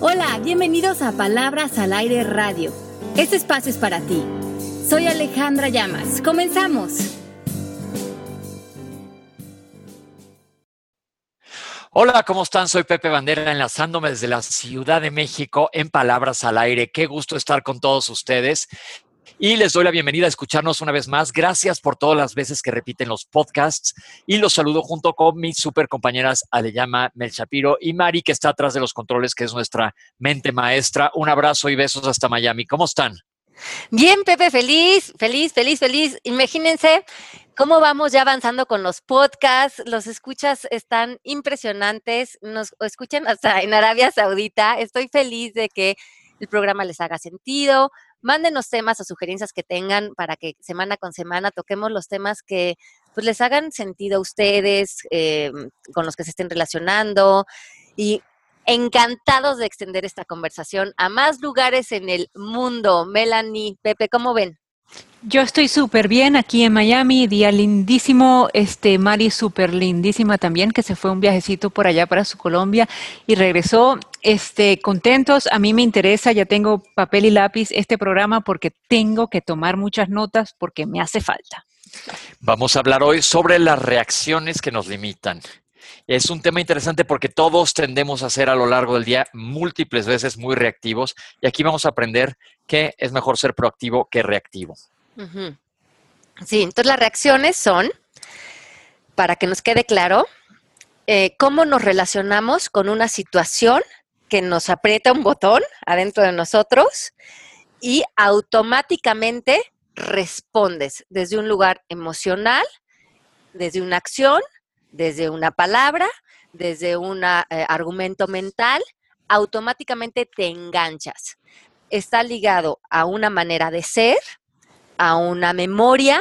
Hola, bienvenidos a Palabras al Aire Radio. Este espacio es para ti. Soy Alejandra Llamas. Comenzamos. Hola, ¿cómo están? Soy Pepe Bandera, enlazándome desde la Ciudad de México en Palabras al Aire. Qué gusto estar con todos ustedes. Y les doy la bienvenida a escucharnos una vez más. Gracias por todas las veces que repiten los podcasts. Y los saludo junto con mis super compañeras Aleyama Mel Shapiro y Mari, que está atrás de los controles, que es nuestra mente maestra. Un abrazo y besos hasta Miami. ¿Cómo están? Bien, Pepe, feliz, feliz, feliz, feliz. Imagínense cómo vamos ya avanzando con los podcasts. Los escuchas están impresionantes. Nos escuchan hasta en Arabia Saudita. Estoy feliz de que el programa les haga sentido. Mándenos temas o sugerencias que tengan para que semana con semana toquemos los temas que pues, les hagan sentido a ustedes, eh, con los que se estén relacionando. Y encantados de extender esta conversación a más lugares en el mundo. Melanie, Pepe, ¿cómo ven? Yo estoy súper bien aquí en Miami, día lindísimo, este Mari súper lindísima también, que se fue un viajecito por allá para su Colombia y regresó este, contentos. A mí me interesa, ya tengo papel y lápiz este programa porque tengo que tomar muchas notas porque me hace falta. Vamos a hablar hoy sobre las reacciones que nos limitan. Es un tema interesante porque todos tendemos a ser a lo largo del día múltiples veces muy reactivos y aquí vamos a aprender que es mejor ser proactivo que reactivo. Sí, entonces las reacciones son, para que nos quede claro, eh, cómo nos relacionamos con una situación que nos aprieta un botón adentro de nosotros y automáticamente respondes desde un lugar emocional, desde una acción desde una palabra, desde un eh, argumento mental, automáticamente te enganchas. Está ligado a una manera de ser, a una memoria,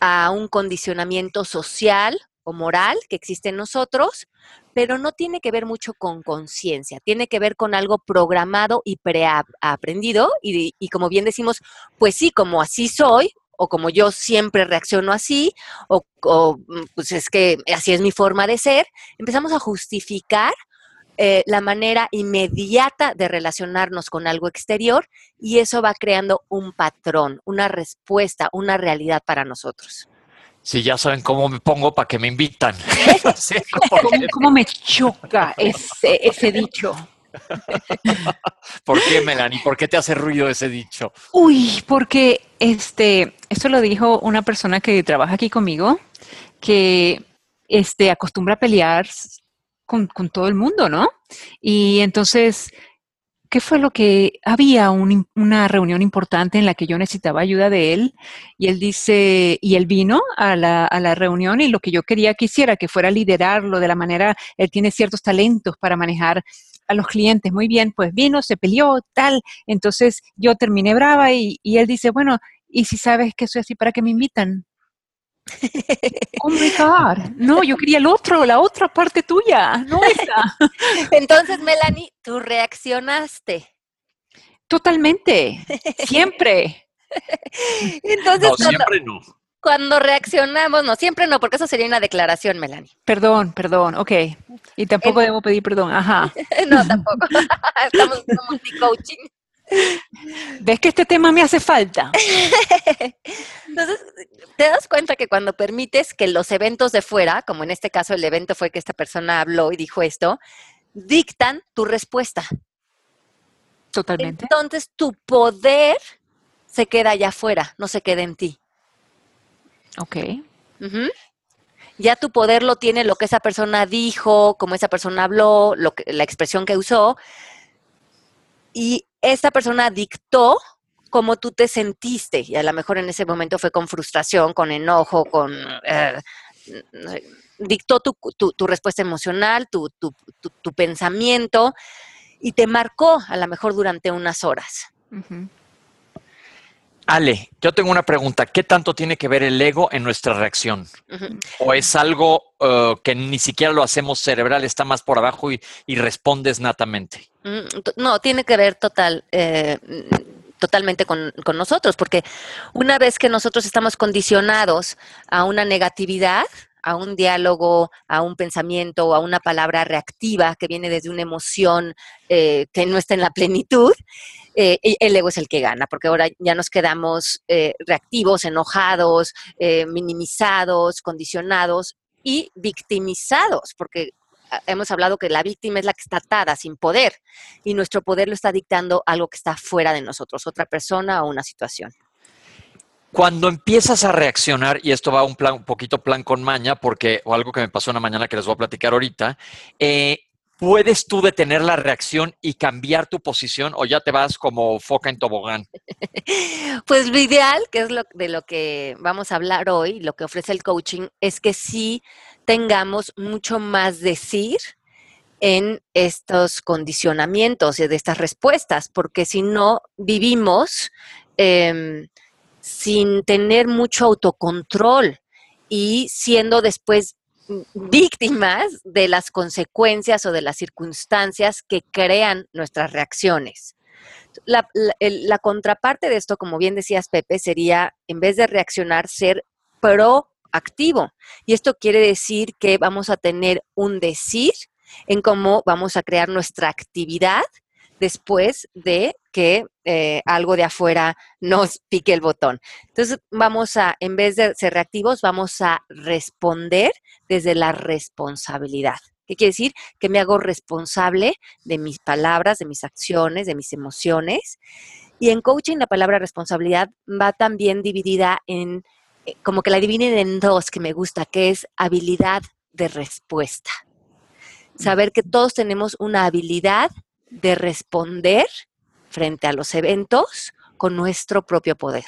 a un condicionamiento social o moral que existe en nosotros, pero no tiene que ver mucho con conciencia, tiene que ver con algo programado y preaprendido y, y como bien decimos, pues sí, como así soy, o como yo siempre reacciono así, o, mm, pues es que así es mi forma de ser, empezamos a justificar eh, la manera inmediata de relacionarnos con algo exterior y eso va creando un patrón, una respuesta, una realidad para nosotros. Sí, ya saben cómo me pongo para que me invitan. ¿Cómo, me choca ese, ese dicho? ¿Por qué, Melanie? ¿Por qué te hace ruido ese dicho? Uy, porque este, esto lo dijo una persona que trabaja aquí conmigo, que este, acostumbra a pelear con, con todo el mundo, ¿no? Y entonces ¿qué fue lo que había una reunión importante en la que yo necesitaba ayuda de él? Y él dice, y él vino a la, a la, reunión y lo que yo quería que hiciera, que fuera liderarlo de la manera, él tiene ciertos talentos para manejar a los clientes. Muy bien, pues vino, se peleó, tal. Entonces yo terminé brava y, él dice, bueno, ¿y si sabes que soy así, para qué me invitan? Oh my God. No, yo quería el otro, la otra parte tuya, no esa. Entonces, Melanie, tú reaccionaste. Totalmente. Siempre. Entonces, no, siempre no cuando reaccionamos, no, siempre no, porque eso sería una declaración, Melanie. Perdón, perdón, ok. Y tampoco debo pedir perdón, ajá. no, tampoco. Estamos como coaching. ¿Ves que este tema me hace falta? Entonces, te das cuenta que cuando permites que los eventos de fuera, como en este caso el evento fue que esta persona habló y dijo esto, dictan tu respuesta. Totalmente. Entonces, tu poder se queda allá afuera, no se queda en ti. Ok. Ya tu poder lo tiene lo que esa persona dijo, cómo esa persona habló, lo que, la expresión que usó. Y esa persona dictó cómo tú te sentiste. Y a lo mejor en ese momento fue con frustración, con enojo, con... Eh, dictó tu, respuesta emocional, tu, tu, pensamiento y te marcó a lo mejor durante unas horas. Ale, yo tengo una pregunta. ¿Qué tanto tiene que ver el ego en nuestra reacción? ¿O es algo uh, que ni siquiera lo hacemos cerebral, está más por abajo y, respondes natamente? Mm, no, tiene que ver total, eh, totalmente con, con, nosotros, porque una vez que nosotros estamos condicionados a una negatividad, a un diálogo, a un pensamiento o a una palabra reactiva que viene desde una emoción eh, que no está en la plenitud, eh, el ego es el que gana, porque ahora ya nos quedamos eh, reactivos, enojados, minimizados, condicionados y victimizados, porque hemos hablado que la víctima es la que está atada, sin poder, y nuestro poder lo está dictando algo que está fuera de nosotros, otra persona o una situación. Cuando empiezas a reaccionar, y esto va un, plan, un poquito plan con maña, porque, o algo que me pasó una mañana que les voy a platicar ahorita, eh, ¿puedes tú detener la reacción y cambiar tu posición o ya te vas como foca en tobogán? Pues lo ideal, que es de lo que vamos a hablar hoy, lo que ofrece el coaching, es que sí tengamos mucho más decir en estos condicionamientos y de estas respuestas, porque si no vivimos... Eh, sin tener mucho autocontrol y siendo después víctimas de las consecuencias o de las circunstancias que crean nuestras reacciones. La, contraparte de esto, como bien decías, Pepe, sería, en vez de reaccionar, ser proactivo. Y esto quiere decir que vamos a tener un decir en cómo vamos a crear nuestra actividad después de que eh, algo de afuera nos pique el botón. Entonces vamos a, en vez de ser reactivos, vamos a responder desde la responsabilidad. ¿Qué quiere decir? Que me hago responsable de mis palabras, de mis acciones, de mis emociones. Y en coaching la palabra responsabilidad va también dividida en, eh, como que la dividen en dos, que me gusta, que es habilidad de respuesta. Saber que todos tenemos una habilidad de responder frente a los eventos con nuestro propio poder.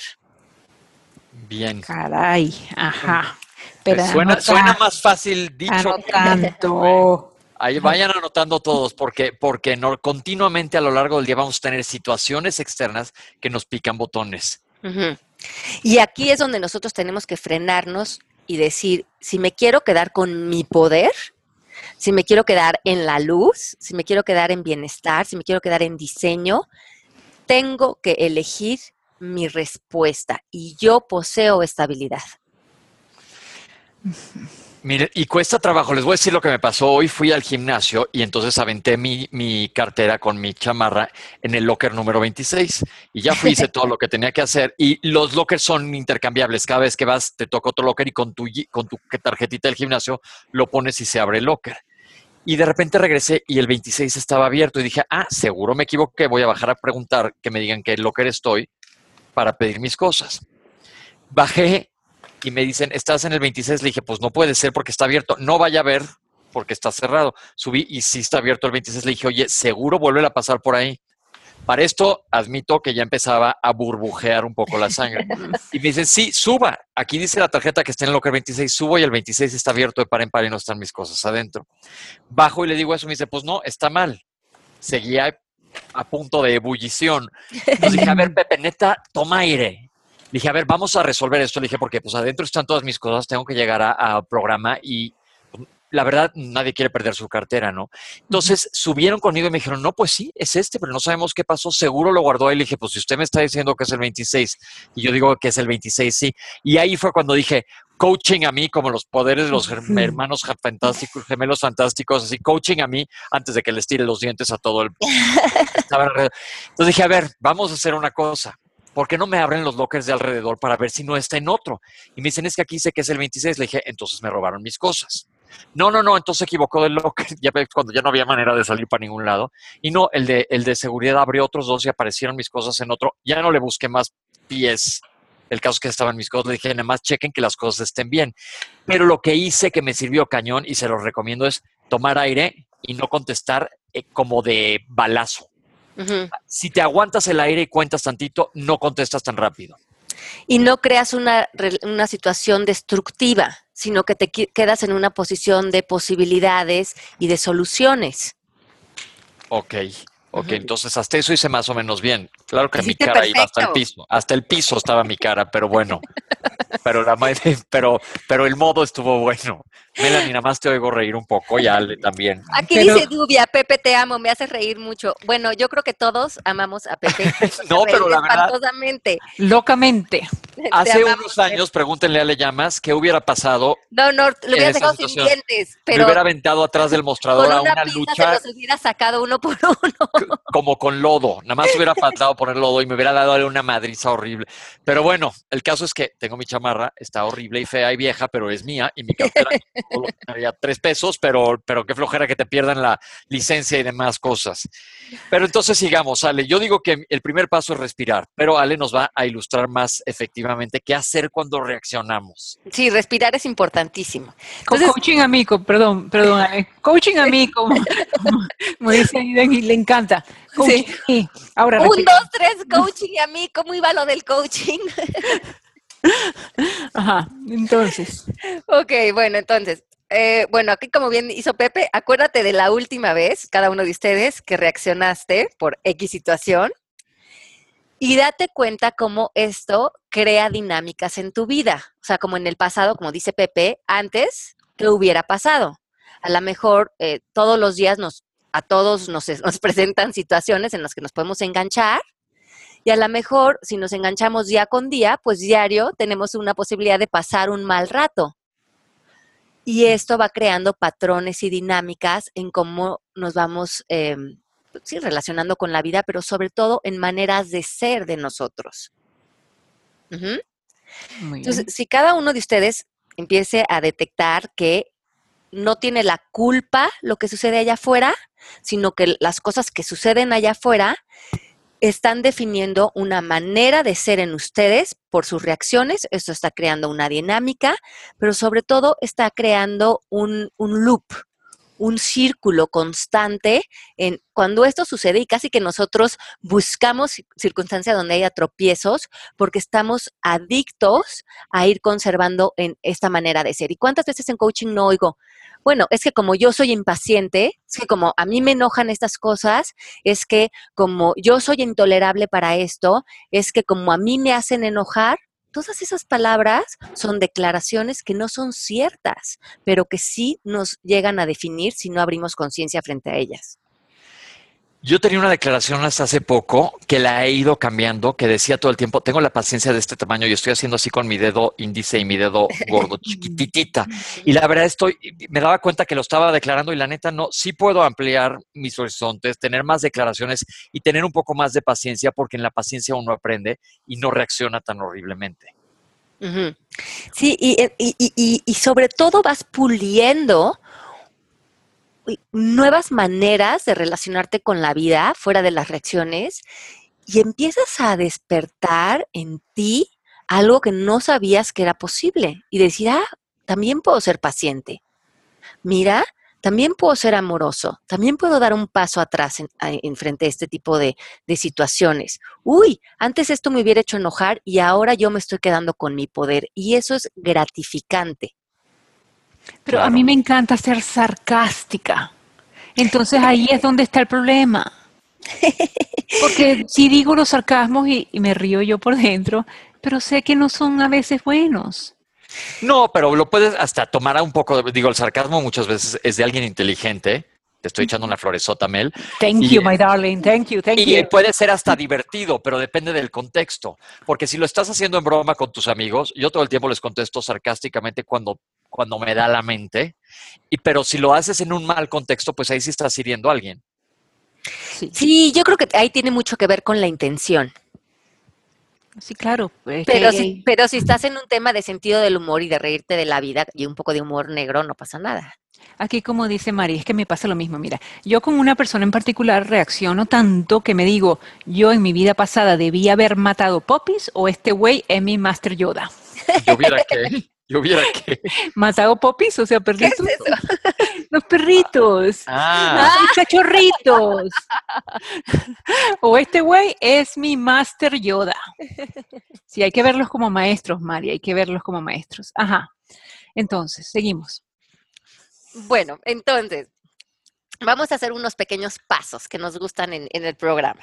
Bien. Caray, ajá. Pero suena, suena, más fácil dicho. tanto. Ahí vayan anotando todos, porque, porque no, continuamente a lo largo del día vamos a tener situaciones externas que nos pican botones. Y aquí es donde nosotros tenemos que frenarnos y decir, si me quiero quedar con mi poder, si me quiero quedar en la luz, si me quiero quedar en bienestar, si me quiero quedar en diseño, tengo que elegir mi respuesta y yo poseo estabilidad. Mire, y cuesta trabajo. Les voy a decir lo que me pasó. Hoy fui al gimnasio y entonces aventé mi, mi cartera con mi chamarra en el locker número 26. Y ya fui, hice todo lo que tenía que hacer. Y los lockers son intercambiables. Cada vez que vas, te toca otro locker y con tu, con tu tarjetita del gimnasio lo pones y se abre el locker. Y de repente regresé y el 26 estaba abierto. Y dije, ah, seguro me equivoqué. Voy a bajar a preguntar que me digan qué locker estoy para pedir mis cosas. Bajé y me dicen, ¿estás en el 26? Le dije, pues no puede ser porque está abierto. No vaya a ver porque está cerrado. Subí y sí está abierto el 26. Le dije, oye, seguro vuelve a pasar por ahí. Para esto, admito que ya empezaba a burbujear un poco la sangre. Y me dicen, sí, suba. Aquí dice la tarjeta que está en el locker 26, subo y el 26 está abierto de par en par y no están mis cosas adentro. Bajo y le digo eso, me dice, pues no, está mal. Seguía a punto de ebullición. Entonces dije, a ver, Pepe, neta, toma aire dije, a ver, vamos a resolver esto. Le dije, porque pues adentro están todas mis cosas, tengo que llegar a, programa y pues, la verdad, nadie quiere perder su cartera, ¿no? Entonces subieron conmigo y me dijeron, no, pues sí, es este, pero no sabemos qué pasó, seguro lo guardó ahí. Le dije, pues si usted me está diciendo que es el 26 y yo digo que es el 26, sí. Y ahí fue cuando dije, coaching a mí, como los poderes de los hermanos fantásticos, gemelos fantásticos, así, coaching a mí antes de que les tire los dientes a todo el... Entonces dije, a ver, vamos a hacer una cosa ¿por qué no me abren los lockers de alrededor para ver si no está en otro? Y me dicen, es que aquí sé que es el 26. Le dije, entonces me robaron mis cosas. No, no, no, entonces se equivocó del locker, ya cuando ya no había manera de salir para ningún lado. Y no, el de, el de seguridad abrió otros dos y aparecieron mis cosas en otro. Ya no le busqué más pies. El caso que estaban mis cosas, le dije, nada más chequen que las cosas estén bien. Pero lo que hice que me sirvió cañón y se lo recomiendo es tomar aire y no contestar eh, como de balazo. Si te aguantas el aire y cuentas tantito, no contestas tan rápido. Y no creas una, una situación destructiva, sino que te quedas en una posición de posibilidades y de soluciones. Ok. Ok, entonces hasta eso hice más o menos bien. Claro que mi cara iba hasta el piso. Hasta el piso estaba mi cara, pero bueno. pero, la, pero, pero el modo estuvo bueno. Melanie, nada más te oigo reír un poco y Ale también. Aquí dice Dubia, Pepe te amo, me hace reír mucho. Bueno, yo creo que todos amamos a Pepe. no, pero la verdad. Locamente. Hace amamos, unos años, pregúntenle a Le Llamas qué hubiera pasado. No, no, lo esa dejado sin dientes, Me pero hubiera aventado atrás del mostrador con a una, una pinza lucha se los hubiera sacado uno por uno. Como con lodo. Nada más hubiera faltado poner lodo y me hubiera dado una madriza horrible. Pero bueno, el caso es que tengo mi chamarra, está horrible y fea y vieja, pero es mía y mi cartera solo costaría tres pesos, pero, pero qué flojera que te pierdan la licencia y demás cosas. Pero entonces sigamos, Ale. Yo digo que el primer paso es respirar, pero Ale nos va a ilustrar más efectivamente qué hacer cuando reaccionamos. Sí, respirar es importantísimo. Entonces- coaching amigo, perdón, perdón, Ale. Coaching amigo, como, como dice Aiden, y le encanta. Coaching, sí. Ahora, Un, dos, tres, coaching y a mí, ¿cómo iba lo del coaching? Ajá, entonces. ok, bueno, entonces, eh, bueno, aquí como bien hizo Pepe, acuérdate de la última vez, cada uno de ustedes, que reaccionaste por X situación y date cuenta cómo esto crea dinámicas en tu vida. O sea, como en el pasado, como dice Pepe, antes, ¿qué hubiera pasado? A lo mejor eh, todos los días nos, a todos nos, nos presentan situaciones en las que nos podemos enganchar y a lo mejor si nos enganchamos día con día, pues diario tenemos una posibilidad de pasar un mal rato. Y esto va creando patrones y dinámicas en cómo nos vamos eh, sí, relacionando con la vida, pero sobre todo en maneras de ser de nosotros. Entonces, si cada uno de ustedes empiece a detectar que no tiene la culpa lo que sucede allá afuera, sino que las cosas que suceden allá afuera están definiendo una manera de ser en ustedes por sus reacciones. Esto está creando una dinámica, pero sobre todo está creando un, un loop, un círculo constante en cuando esto sucede y casi que nosotros buscamos ci- circunstancias donde haya tropiezos porque estamos adictos a ir conservando en esta manera de ser. ¿Y cuántas veces en coaching no oigo? Bueno, es que como yo soy impaciente, es que como a mí me enojan estas cosas, es que como yo soy intolerable para esto, es que como a mí me hacen enojar, todas esas palabras son declaraciones que no son ciertas, pero que sí nos llegan a definir si no abrimos conciencia frente a ellas. Yo tenía una declaración hasta hace poco que la he ido cambiando, que decía todo el tiempo, tengo la paciencia de este tamaño y estoy haciendo así con mi dedo índice y mi dedo gordo, chiquititita. Y la verdad estoy, me daba cuenta que lo estaba declarando y la neta no, sí puedo ampliar mis horizontes, tener más declaraciones y tener un poco más de paciencia porque en la paciencia uno aprende y no reacciona tan horriblemente. Sí, y, eh, y- y- y- sobre todo vas puliendo nuevas maneras de relacionarte con la vida fuera de las reacciones y empiezas a despertar en ti algo que no sabías que era posible y decir, ah, también puedo ser paciente. Mira, también puedo ser amoroso, también puedo dar un paso atrás en, frente a este tipo de, de situaciones. Uy, antes esto me hubiera hecho enojar y ahora yo me estoy quedando con mi poder y eso es gratificante. Pero a mí me encanta ser sarcástica. Entonces ahí es donde está el problema. Porque si digo los sarcasmos y, y me río yo por dentro, pero sé que no son a veces buenos. No, pero lo puedes hasta tomar a un poco, digo, el sarcasmo muchas veces es de alguien inteligente. Te estoy echando una floresota, Mel. Thank Y- you, my darling. Thank you, thank Y you. puede ser hasta divertido, pero depende del contexto. Porque si lo estás haciendo en broma con tus amigos, yo todo el tiempo les contesto sarcásticamente cuando, cuando me da la mente. Y, pero si lo haces en un mal contexto, pues ahí sí estás hiriendo a alguien. Sí, Sí, yo creo que ahí tiene mucho que ver con la intención. sí, claro. es Pero que- si, pero si estás en un tema de sentido del humor y de reírte de la vida y un poco de humor negro, no pasa nada. Aquí como dice Mari, es que me pasa lo mismo. Mira, yo con una persona en particular reacciono tanto que me digo, yo en mi vida pasada debía haber matado Popis o este güey es mi Master Yoda. Yo viera que, yo viera que. ¿Matado Popis? O sea, perritos. Los perritos. Ah, Los cachorritos. o este güey es mi Master Yoda. Sí, hay que verlos como maestros, Mari, hay que verlos como maestros. Ajá. Entonces, seguimos. Bueno, entonces, vamos a hacer unos pequeños pasos que nos gustan en, en el programa.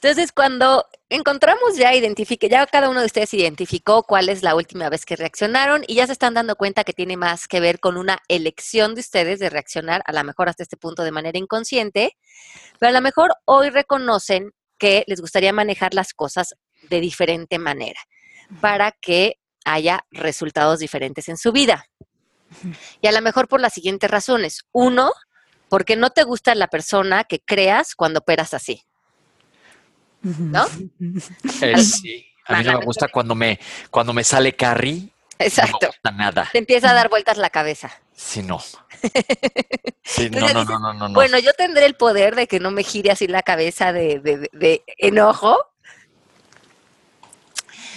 Entonces, cuando encontramos ya, identifique, ya cada uno de ustedes identificó cuál es la última vez que reaccionaron y ya se están dando cuenta que tiene más que ver con una elección de ustedes de reaccionar, a lo mejor hasta este punto de manera inconsciente, pero a lo mejor hoy reconocen que les gustaría manejar las cosas de diferente manera. para que haya resultados diferentes en su vida. Y a lo mejor por las siguientes razones. Uno, porque no te gusta la persona que creas cuando operas así. ¿No? Eh, sí. A mí no me gusta cuando me, cuando me sale Carrie. Exacto. No me gusta nada. Te empieza a dar vueltas la cabeza. Sí, no. Sí, no, no, no, no, no, Bueno, yo tendré el poder de que no me gire así la cabeza de, de, de enojo.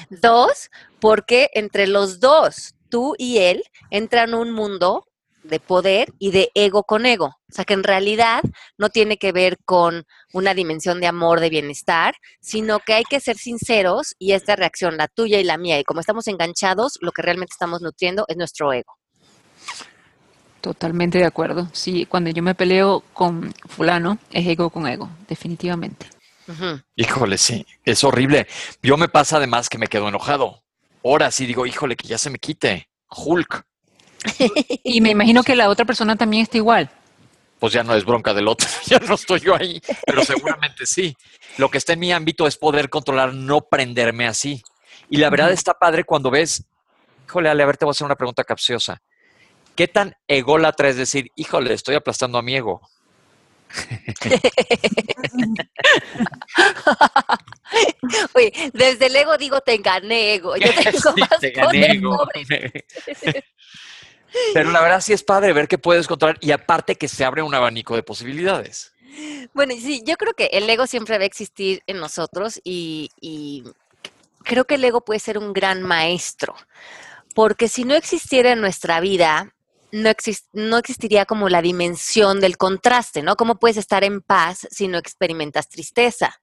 Dos, porque entre los dos, tú y él, entran un mundo de poder y de ego con ego. O sea, que en realidad no tiene que ver con una dimensión de amor, de bienestar, sino que hay que ser sinceros y esta reacción, la tuya y la mía, y como estamos enganchados, lo que realmente estamos nutriendo es nuestro ego. Totalmente de acuerdo. Sí, cuando yo me peleo con fulano, es ego con ego, definitivamente. Híjole, sí, es horrible. Yo me pasa además que me quedo enojado. Ahora sí digo, híjole, que ya se me quite. Hulk. Y me imagino que la otra persona también está igual. Pues ya no es bronca del otro, ya no estoy yo ahí, pero seguramente sí. Lo que está en mi ámbito es poder controlar, no prenderme así. Y la verdad está padre cuando ves, híjole, Ale, a ver, te voy a hacer una pregunta capciosa. ¿Qué tan ególatra es decir, híjole, estoy aplastando a mi ego? Oye, desde el ego digo, te gané ego. Yo tengo más te gané ego. Pero la verdad sí es padre ver que puedes controlar y aparte que se abre un abanico de posibilidades. Bueno, sí, yo creo que el ego siempre va a existir en nosotros y, creo que el ego puede ser un gran maestro, porque si no existiera en nuestra vida, no, no, existiría como la dimensión del contraste, ¿no? ¿Cómo puedes estar en paz si no experimentas tristeza?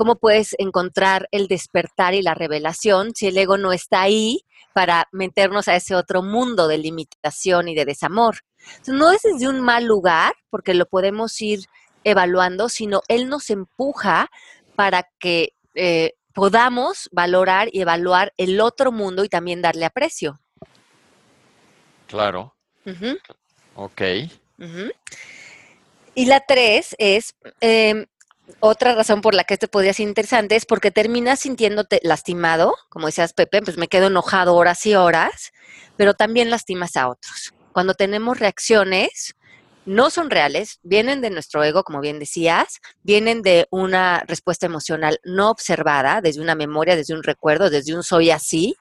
¿Cómo puedes encontrar el despertar y la revelación si el ego no está ahí para meternos a ese otro mundo de limitación y de desamor? no es desde un mal lugar, porque lo podemos ir evaluando, sino él nos empuja para que eh, podamos valorar y evaluar el otro mundo y también darle aprecio. Claro. Ok. Y la tres es, em, otra razón por la que esto podría ser interesante es porque terminas sintiéndote lastimado, como decías Pepe, pues me quedo enojado horas y horas, pero también lastimas a otros. Cuando tenemos reacciones, no son reales, vienen de nuestro ego, como bien decías, vienen de una respuesta emocional no observada, desde una memoria, desde un recuerdo, desde un soy así,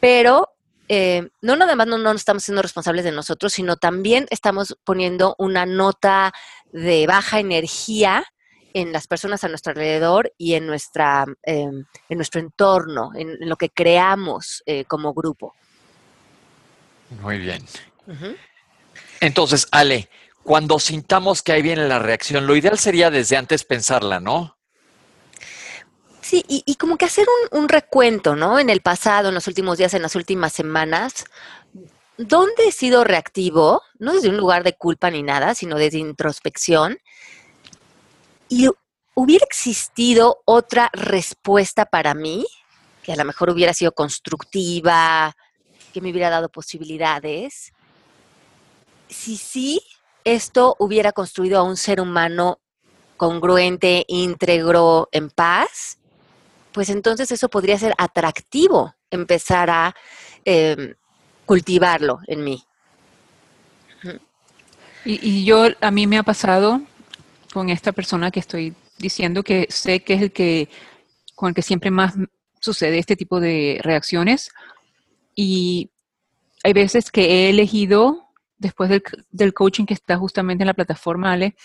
pero eh, no nada más no, no estamos siendo responsables de nosotros, sino también estamos poniendo una nota de baja energía en las personas a nuestro alrededor y en, nuestra, em, en nuestro entorno, en, lo que creamos eh, como grupo. Muy bien. Entonces, Ale, cuando sintamos que ahí viene la reacción, lo ideal sería desde antes pensarla, ¿no? Sí, y, como que hacer un, recuento, ¿no? En el pasado, en los últimos días, en las últimas semanas, ¿dónde he sido reactivo? No desde un lugar de culpa ni nada, sino desde introspección. Y hubiera existido otra respuesta para mí, que a lo mejor hubiera sido constructiva, que me hubiera dado posibilidades. Si sí, esto hubiera construido a un ser humano congruente, íntegro, en paz, pues entonces eso podría ser atractivo empezar a em, cultivarlo en mí. Y, yo, a mí me ha pasado con esta persona que estoy diciendo que sé que es el que, con el que siempre más sucede este tipo de reacciones. Y hay veces que he elegido, después del, coaching que está justamente en la plataforma, Ale,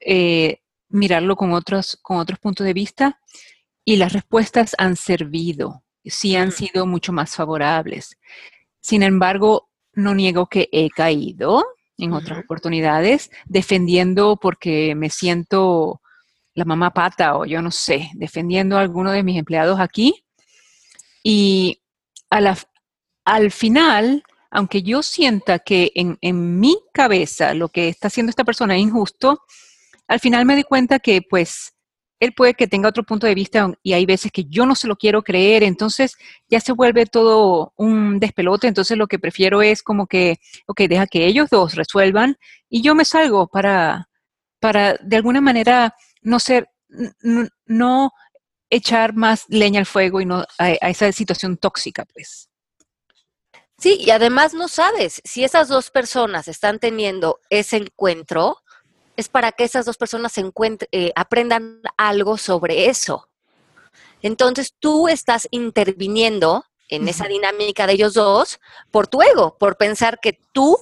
eh, mirarlo con otros, con otros puntos de vista y las respuestas han servido, sí han sido mucho más favorables. Sin embargo, no niego que he caído en otras oportunidades defendiendo porque me siento la mamá pata o yo no sé, defendiendo a alguno de mis empleados aquí. Y al final, aunque yo sienta que en, en, mi cabeza lo que está haciendo esta persona es injusto, al final me di cuenta que pues él puede que tenga otro punto de vista y hay veces que yo no se lo quiero creer, entonces ya se vuelve todo un despelote, entonces lo que prefiero es como que, ok, deja que ellos dos resuelvan y yo me salgo para, para de alguna manera no ser, no, echar más leña al fuego y no a, a esa situación tóxica, pues. Sí, y además no sabes si esas dos personas están teniendo ese encuentro, es para que esas dos personas se encuentren, eh, aprendan algo sobre eso. Entonces tú estás interviniendo en esa dinámica de ellos dos por tu ego, por pensar que tú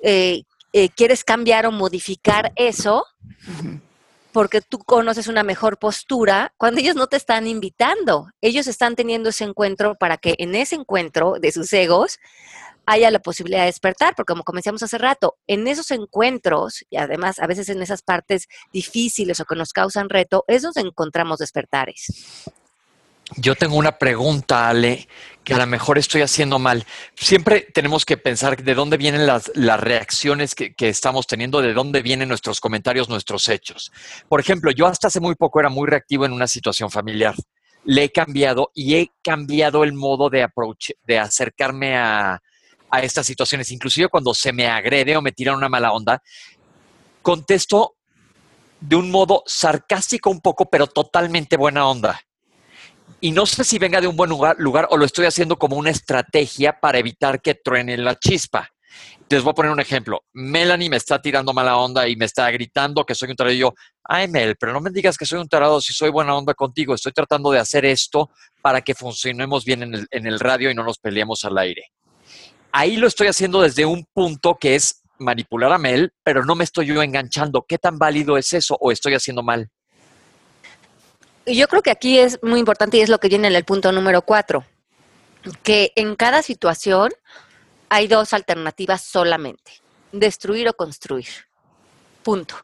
eh, eh, quieres cambiar o modificar eso porque tú conoces una mejor postura cuando ellos no te están invitando. Ellos están teniendo ese encuentro para que en ese encuentro de sus egos haya la posibilidad de despertar, porque como comenzamos hace rato, en esos encuentros, y además a veces en esas partes difíciles o que nos causan reto, es donde encontramos despertares. Yo tengo una pregunta, Ale, que a lo mejor estoy haciendo mal. Siempre tenemos que pensar de dónde vienen las, las reacciones que, que, estamos teniendo, de dónde vienen nuestros comentarios, nuestros hechos. Por ejemplo, yo hasta hace muy poco era muy reactivo en una situación familiar. Le he cambiado y he cambiado el modo de approach, de acercarme a, a estas situaciones. Inclusive cuando se me agrede o me tiran una mala onda, contesto de un modo sarcástico un poco, pero totalmente buena onda. Y no sé si venga de un buen lugar, o lo estoy haciendo como una estrategia para evitar que truene la chispa. Les voy a poner un ejemplo. Melanie me está tirando mala onda y me está gritando que soy un tarado. Y yo, ay, Mel, pero no me digas que soy un tarado si soy buena onda contigo. Estoy tratando de hacer esto para que funcionemos bien en el radio y no nos peleemos al aire. Ahí lo estoy haciendo desde un punto que es manipular a Mel, pero no me estoy yo enganchando. ¿Qué tan válido es eso o estoy haciendo mal? yo creo que aquí es muy importante y es lo que viene en el punto número cuatro, que en cada situación hay dos alternativas solamente, destruir o construir. Punto.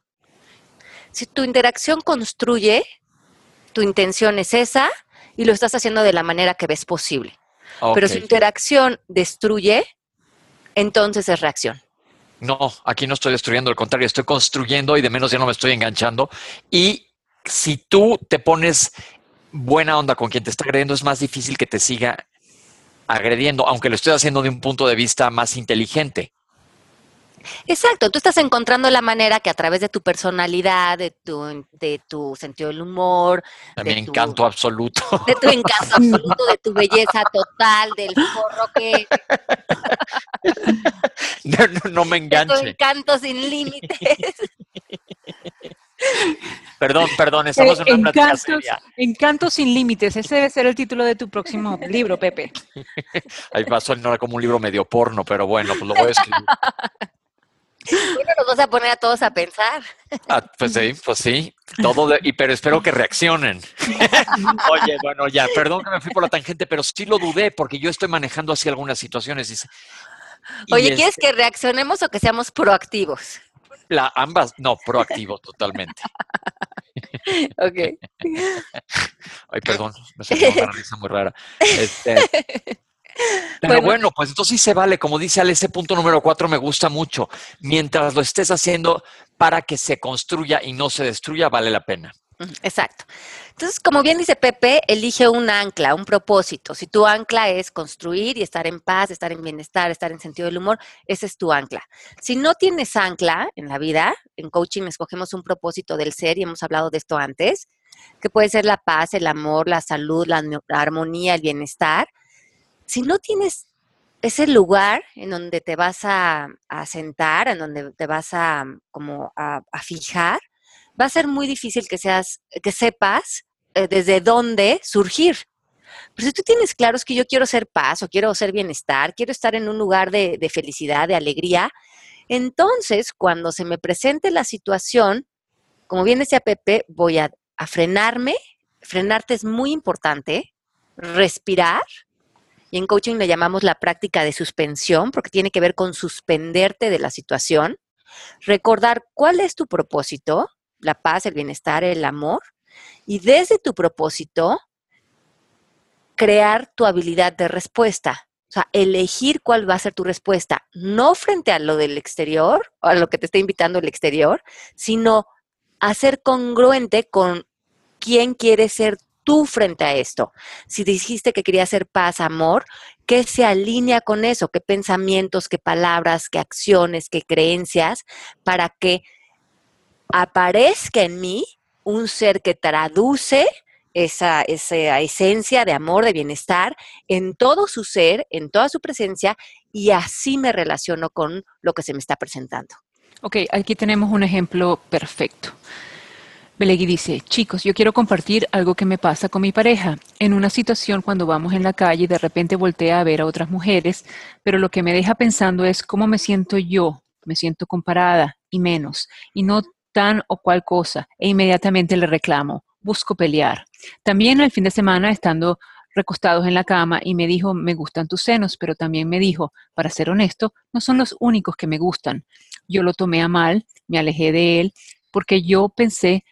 Si tu interacción construye, tu intención es esa y lo estás haciendo de la manera que ves posible. Okay. Pero si interacción destruye, entonces es reacción. No, aquí no estoy destruyendo, al contrario, estoy construyendo y de menos ya no me estoy enganchando. Y si tú te pones buena onda con quien te está agrediendo, es más difícil que te siga agrediendo, aunque lo estoy haciendo de un punto de vista más inteligente. Exacto, tú estás encontrando la manera que a través de tu personalidad, de tu, de tu sentido del humor, de mi tu, encanto absoluto, de tu encanto absoluto, de tu belleza total, del forro que no, no, no me enganche. De tu encanto sin límites. Perdón, perdón, estamos en una Encantos, plática seria. Encantos sin límites, ese debe ser el título de tu próximo libro, Pepe. Ahí va a sonar como un libro medio porno, pero bueno, pues lo voy a escribir. Bueno, nos vas a poner a todos a pensar. Ah, pues sí, pues sí, todo, de, y, pero espero que reaccionen. Oye, bueno, ya, perdón que me fui por la tangente, pero sí lo dudé porque yo estoy manejando así algunas situaciones. Oye, ¿quieres este, que reaccionemos o que seamos proactivos? La, ambas, no, proactivo totalmente. ok. Ay, perdón, me salió una risa muy rara. Este, pero bueno. bueno. pues entonces sí se vale, como dice Ale, ese punto número cuatro me gusta mucho. Mientras lo estés haciendo para que se construya y no se destruya, vale la pena. Exacto. Entonces, como bien dice Pepe, elige un ancla, un propósito. Si tu ancla es construir y estar en paz, estar en bienestar, estar en sentido del humor, ese es tu ancla. Si no tienes ancla en la vida, en coaching escogemos un propósito del ser y hemos hablado de esto antes, que puede ser la paz, el amor, la salud, la, armonía, el bienestar. Si no tienes ese lugar en donde te vas a, sentar, en donde te vas a como a, fijar, va a ser muy difícil que seas, que sepas eh, desde dónde surgir. Pero si tú tienes claro es que yo quiero ser paz o quiero ser bienestar, quiero estar en un lugar de, felicidad, de alegría, entonces cuando se me presente la situación, como bien decía Pepe, voy a frenarme. Frenarte es muy importante. Respirar. Y en coaching le llamamos la práctica de suspensión porque tiene que ver con suspenderte de la situación. Recordar cuál es tu propósito, la paz, el bienestar, el amor, y desde tu propósito, crear tu habilidad de respuesta. O sea, elegir cuál va a ser tu respuesta, no frente a lo del exterior o a lo que te está invitando el exterior, sino a ser congruente con quién quieres ser tú frente a esto. Si dijiste que querías ser paz, amor, ¿qué se alinea con eso? ¿Qué pensamientos, qué palabras, qué acciones, qué creencias para que aparezca en mí un ser que traduce esa, esa esencia de amor, de bienestar en todo su ser, en toda su presencia, y así me relaciono con lo que se me está presentando. Ok, aquí tenemos un ejemplo perfecto. Belegui dice, chicos, yo quiero compartir algo que me pasa con mi pareja. En una situación cuando vamos en la calle y de repente voltea a ver a otras mujeres, pero lo que me deja pensando es cómo me siento yo, me siento comparada y menos, y no tan o cual cosa, e inmediatamente le reclamo, busco pelear. También el fin de semana, estando recostados en la cama, y me dijo, me gustan tus senos, pero también me dijo, para ser honesto, no son los únicos que me gustan. Yo lo tomé a mal, me alejé de él, porque yo pensé,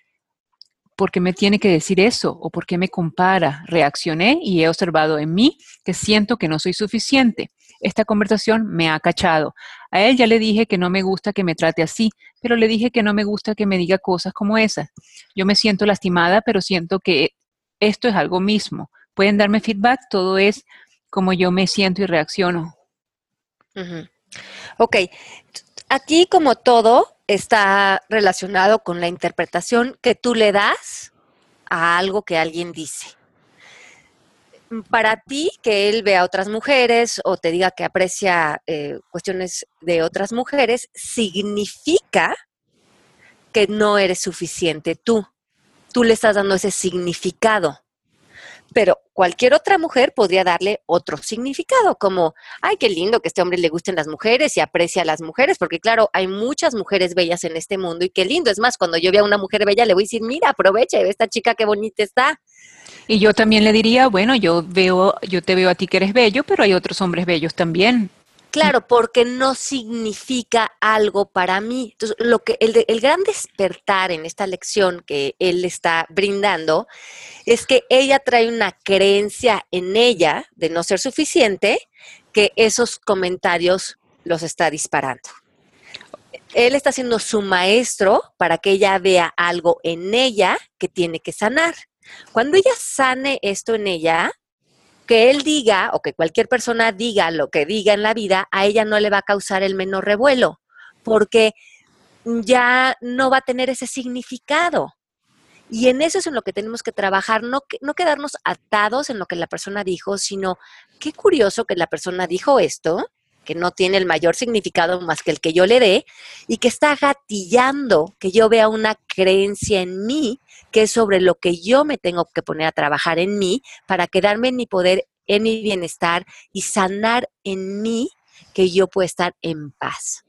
¿por qué me tiene que decir eso? ¿O por qué me compara? Reaccioné y he observado en mí que siento que no soy suficiente. Esta conversación me ha cachado. A él ya le dije que no me gusta que me trate así, pero le dije que no me gusta que me diga cosas como esas. Yo me siento lastimada, pero siento que esto es algo mismo. Pueden darme feedback, todo es como yo me siento y reacciono. Ok, aquí como todo está relacionado con la interpretación que tú le das a algo que alguien dice para ti que él vea a otras mujeres o te diga que aprecia eh, cuestiones de otras mujeres, significa que no eres suficiente tú. Tú le estás dando ese significado. Pero cualquier otra mujer podría darle otro significado, como, ay, qué lindo que este hombre le gusten las mujeres y aprecia a las mujeres, porque claro, hay muchas mujeres bellas en este mundo y qué lindo. Es más, cuando yo vea a una mujer bella, le voy a decir, mira, aproveche, esta chica qué bonita está. Y yo también le diría, bueno, yo veo, yo te veo a ti que eres bello, pero hay otros hombres bellos también. Claro, porque no significa algo para mí. Entonces, lo que el, el, gran despertar en esta lección que él está brindando es que ella trae una creencia en ella de no ser suficiente, que esos comentarios los está disparando. Él está siendo su maestro para que ella vea algo en ella que tiene que sanar. Cuando ella sane esto en ella, que él diga o que cualquier persona diga lo que diga en la vida, a ella no le va a causar el menor revuelo, porque ya no va a tener ese significado. Y en eso es en lo que tenemos que trabajar, no, no quedarnos atados en lo que la persona dijo, sino qué curioso que la persona dijo esto, que no tiene el mayor significado más que el que yo le dé, y que está gatillando que yo vea una creencia en mí, que es sobre lo que yo me tengo que poner a trabajar en mí para quedarme en mi poder, en mi bienestar y sanar en mí que yo pueda estar en paz.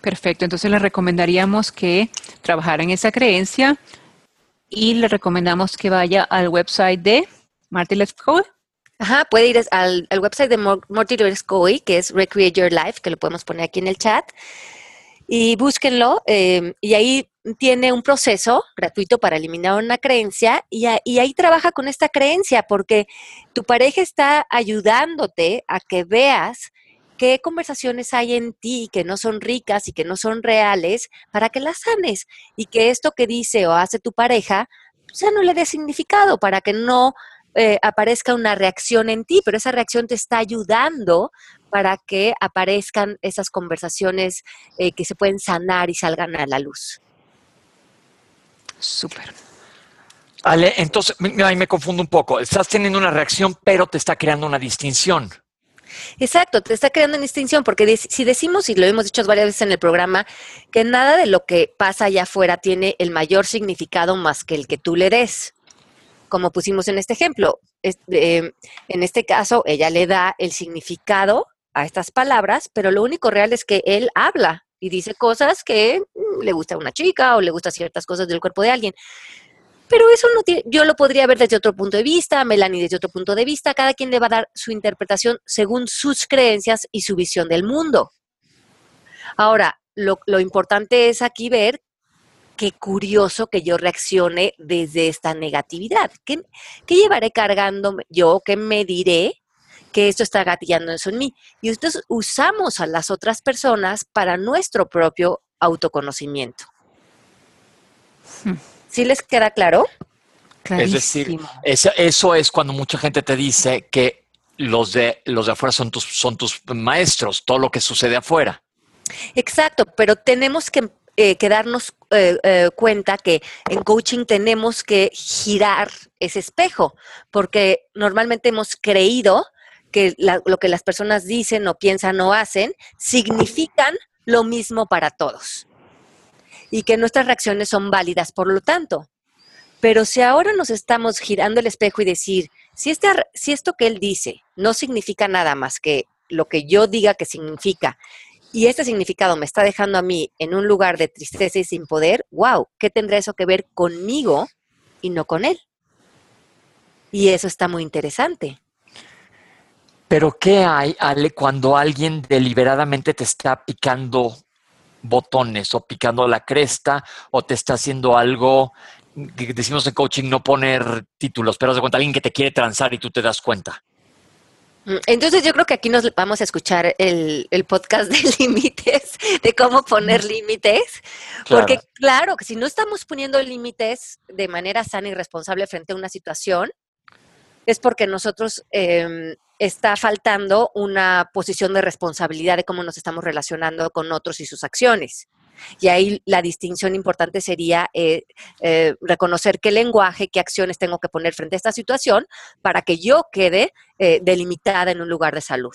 Perfecto, entonces le recomendaríamos que trabajara en esa creencia y le recomendamos que vaya al website de Martin Let's Ajá, puede ir al, website de Morty Coy, que es Recreate Your Life, que lo podemos poner aquí en el chat. Y búsquenlo, em, y ahí tiene un proceso gratuito para eliminar una creencia, y, y ahí trabaja con esta creencia, porque tu pareja está ayudándote a que veas qué conversaciones hay en ti que no son ricas y que no son reales para que las sanes y que esto que dice o hace tu pareja ya no le dé significado para que no eh, aparezca una reacción en ti, pero esa reacción te está ayudando para que aparezcan esas conversaciones eh, que se pueden sanar y salgan a la luz. Súper. Ale, entonces, ahí me confundo un poco. Estás teniendo una reacción, pero te está creando una distinción. Exacto, te está creando una distinción, porque si decimos, y lo hemos dicho varias veces en el programa, que nada de lo que pasa allá afuera tiene el mayor significado más que el que tú le des como pusimos en este ejemplo. Em, en este caso, ella le da el significado a estas palabras, pero lo único real es que él habla y dice cosas que mm, le gusta a una chica o le gusta ciertas cosas del cuerpo de alguien. Pero eso yo lo podría ver desde otro punto de vista, Melanie desde otro punto de vista, cada quien le va a dar su interpretación según sus creencias y su visión del mundo. Ahora, lo, lo importante es aquí ver qué curioso que yo reaccione desde esta negatividad. ¿Qué, llevaré cargando yo? ¿Qué me diré? que esto está gatillando eso en mí. Y entonces usamos a las otras personas para nuestro propio autoconocimiento. Hmm. ¿Sí les queda claro? Es decir, eso, eso, es cuando mucha gente te dice que los de, los de afuera son tus, son tus maestros, todo lo que sucede afuera. Exacto, pero tenemos que eh, que darnos eh, eh, cuenta que en coaching tenemos que girar ese espejo, porque normalmente hemos creído que lo que las personas dicen o piensan o hacen significan lo mismo para todos y que nuestras reacciones son válidas, por lo tanto. Pero si ahora nos estamos girando el espejo y decir, si, este, si esto que él dice no significa nada más que lo que yo diga que significa, y este significado me está dejando a mí en un lugar de tristeza y sin poder, wow, ¿qué tendrá eso que ver conmigo y no con él? Y eso está muy interesante. Pero ¿qué hay, Ale, cuando alguien deliberadamente te está picando botones o picando la cresta o te está haciendo algo que decimos en coaching no poner títulos, pero de cuenta alguien que te quiere transar y tú te das cuenta? Entonces yo creo que aquí nos vamos a escuchar el, podcast de límites, de cómo poner límites, porque claro que si no estamos poniendo límites de manera sana y responsable frente a una situación, es porque nosotros eh, está faltando una posición de responsabilidad de cómo nos estamos relacionando con otros y sus acciones. Y ahí la distinción importante sería eh, eh, reconocer qué lenguaje, qué acciones tengo que poner frente a esta situación para que yo quede eh, delimitada en un lugar de salud.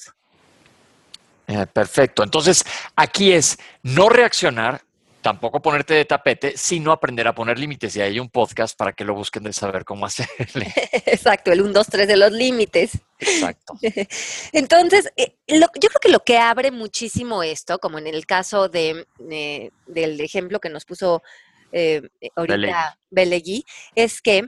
perfecto. Entonces, aquí es no reaccionar, tampoco ponerte de tapete, sino aprender a poner límites. Y hay un podcast para que lo busquen de saber cómo hacerle. Exacto, el 1, 2, 3 de los límites. Exacto. Entonces, eh, yo creo que lo que abre muchísimo esto, como en el caso de, eh, del ejemplo que nos puso eh, ahorita Belegui, es que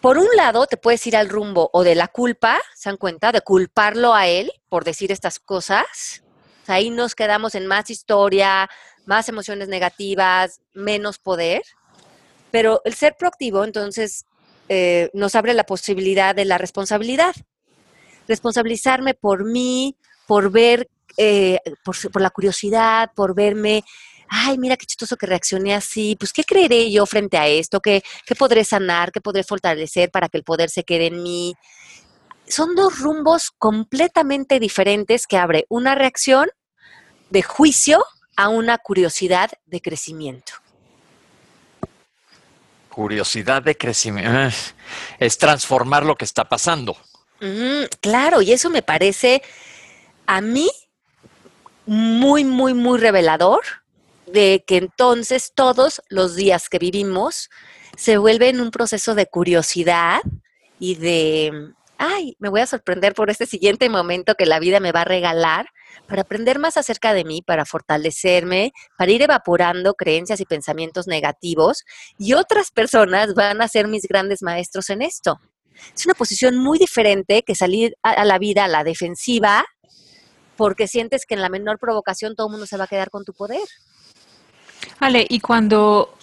por un lado te puedes ir al rumbo o de la culpa, ¿se dan cuenta? De culparlo a él por decir estas cosas. Ahí nos quedamos en más historia, más emociones negativas, menos poder. Pero el ser proactivo, entonces, eh, nos abre la posibilidad de la responsabilidad. Responsabilizarme por mí, por ver, eh, por, la curiosidad, por verme, ay, mira qué chistoso que reaccioné así, pues ¿qué creeré yo frente a esto? ¿Qué, ¿Qué podré sanar? ¿Qué podré fortalecer para que el poder se quede en mí? Son dos rumbos completamente diferentes que abre una reacción de juicio a una curiosidad de crecimiento. Curiosidad de crecimiento. Ah, es transformar lo que está pasando. claro, y eso me parece a mí muy, muy, muy revelador de que entonces todos los días que vivimos se vuelven un proceso de curiosidad y de, ay, me voy a sorprender por este siguiente momento que la vida me va a regalar para aprender más acerca de mí, para fortalecerme, para ir evaporando creencias y pensamientos negativos y otras personas van a ser mis grandes maestros en esto. Es una posición muy diferente que salir a, la vida a la defensiva porque sientes que en la menor provocación todo el mundo se va a quedar con tu poder. Ale, y cuando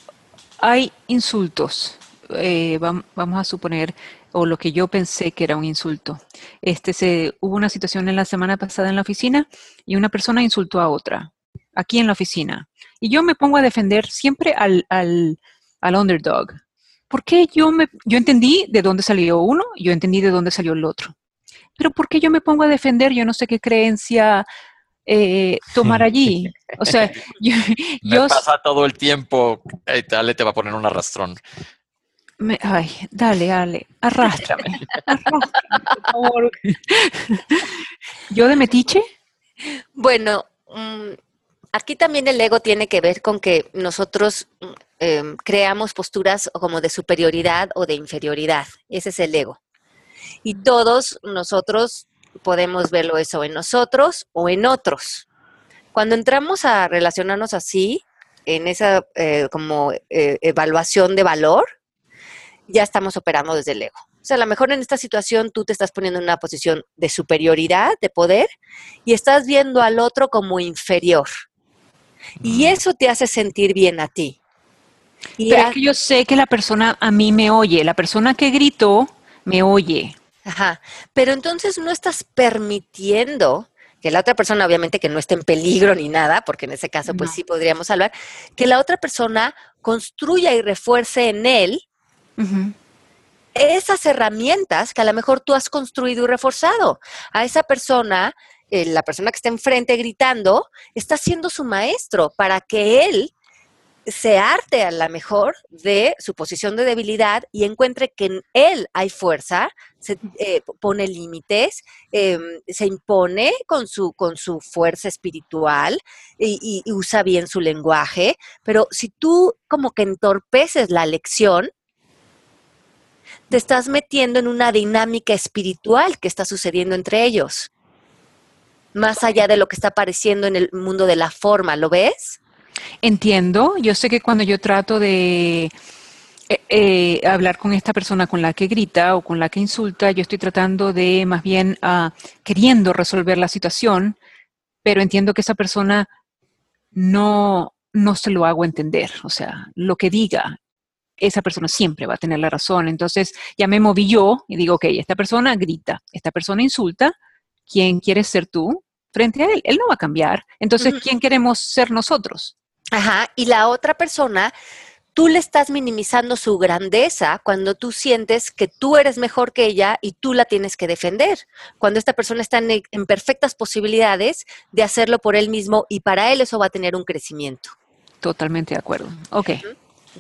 hay insultos, eh, vamos a suponer o lo que yo pensé que era un insulto. Este se hubo una situación en la semana pasada en la oficina y una persona insultó a otra aquí en la oficina. Y yo me pongo a defender siempre al, al, al underdog. qué yo me yo entendí de dónde salió uno, yo entendí de dónde salió el otro. Pero ¿por qué yo me pongo a defender? Yo no sé qué creencia eh, tomar allí. O sea, yo, me pasa todo el tiempo. dale, te va a poner un arrastrón ay, dale, dale, arrástrame, arrástrame, por favor. ¿Yo de metiche? Bueno, mm, aquí también el ego tiene que ver con que nosotros mm, em, creamos posturas como de superioridad o de inferioridad. Ese es el ego. Y todos nosotros podemos verlo eso en nosotros o en otros. Cuando entramos a relacionarnos así, en esa eh, como eh, evaluación de valor, ya estamos operando desde el ego. O sea, a lo mejor en esta situación tú te estás poniendo en una posición de superioridad, de poder, y estás viendo al otro como inferior. Y eso te hace sentir bien a ti. Y Pero es que yo sé que la persona a mí me oye, la persona que gritó me oye. Ajá. Pero entonces no estás permitiendo que la otra persona, obviamente que no esté en peligro ni nada, porque en ese caso pues sí podríamos hablar, que la otra persona construya y refuerce en él esas herramientas que a lo mejor tú has construido y reforzado. A esa persona, eh, la persona que está enfrente gritando, está siendo su maestro para que él se arte a la mejor de su posición de debilidad y encuentre que en él hay fuerza, se eh, pone límites, em, se impone con su, con su fuerza espiritual y, y usa bien su lenguaje, pero si tú como que entorpeces la lección, te estás metiendo en una dinámica espiritual que está sucediendo entre ellos, más allá de lo que está apareciendo en el mundo de la forma, ¿lo ves? Entiendo, yo sé que cuando yo trato de eh, eh, hablar con esta persona con la que grita o con la que insulta, yo estoy tratando de más bien uh, queriendo resolver la situación, pero entiendo que esa persona no, no se lo hago entender. O sea, lo que diga, esa persona siempre va a tener la razón. Entonces ya me moví yo y digo, ok, esta persona grita, esta persona insulta, ¿quién quieres ser tú? Frente a él, él no va a cambiar. Entonces, ¿quién queremos ser nosotros? Ajá, y la otra persona, tú le estás minimizando su grandeza cuando tú sientes que tú eres mejor que ella y tú la tienes que defender. Cuando esta persona está en, en perfectas posibilidades de hacerlo por él mismo y para él eso va a tener un crecimiento. Totalmente de acuerdo. Ok.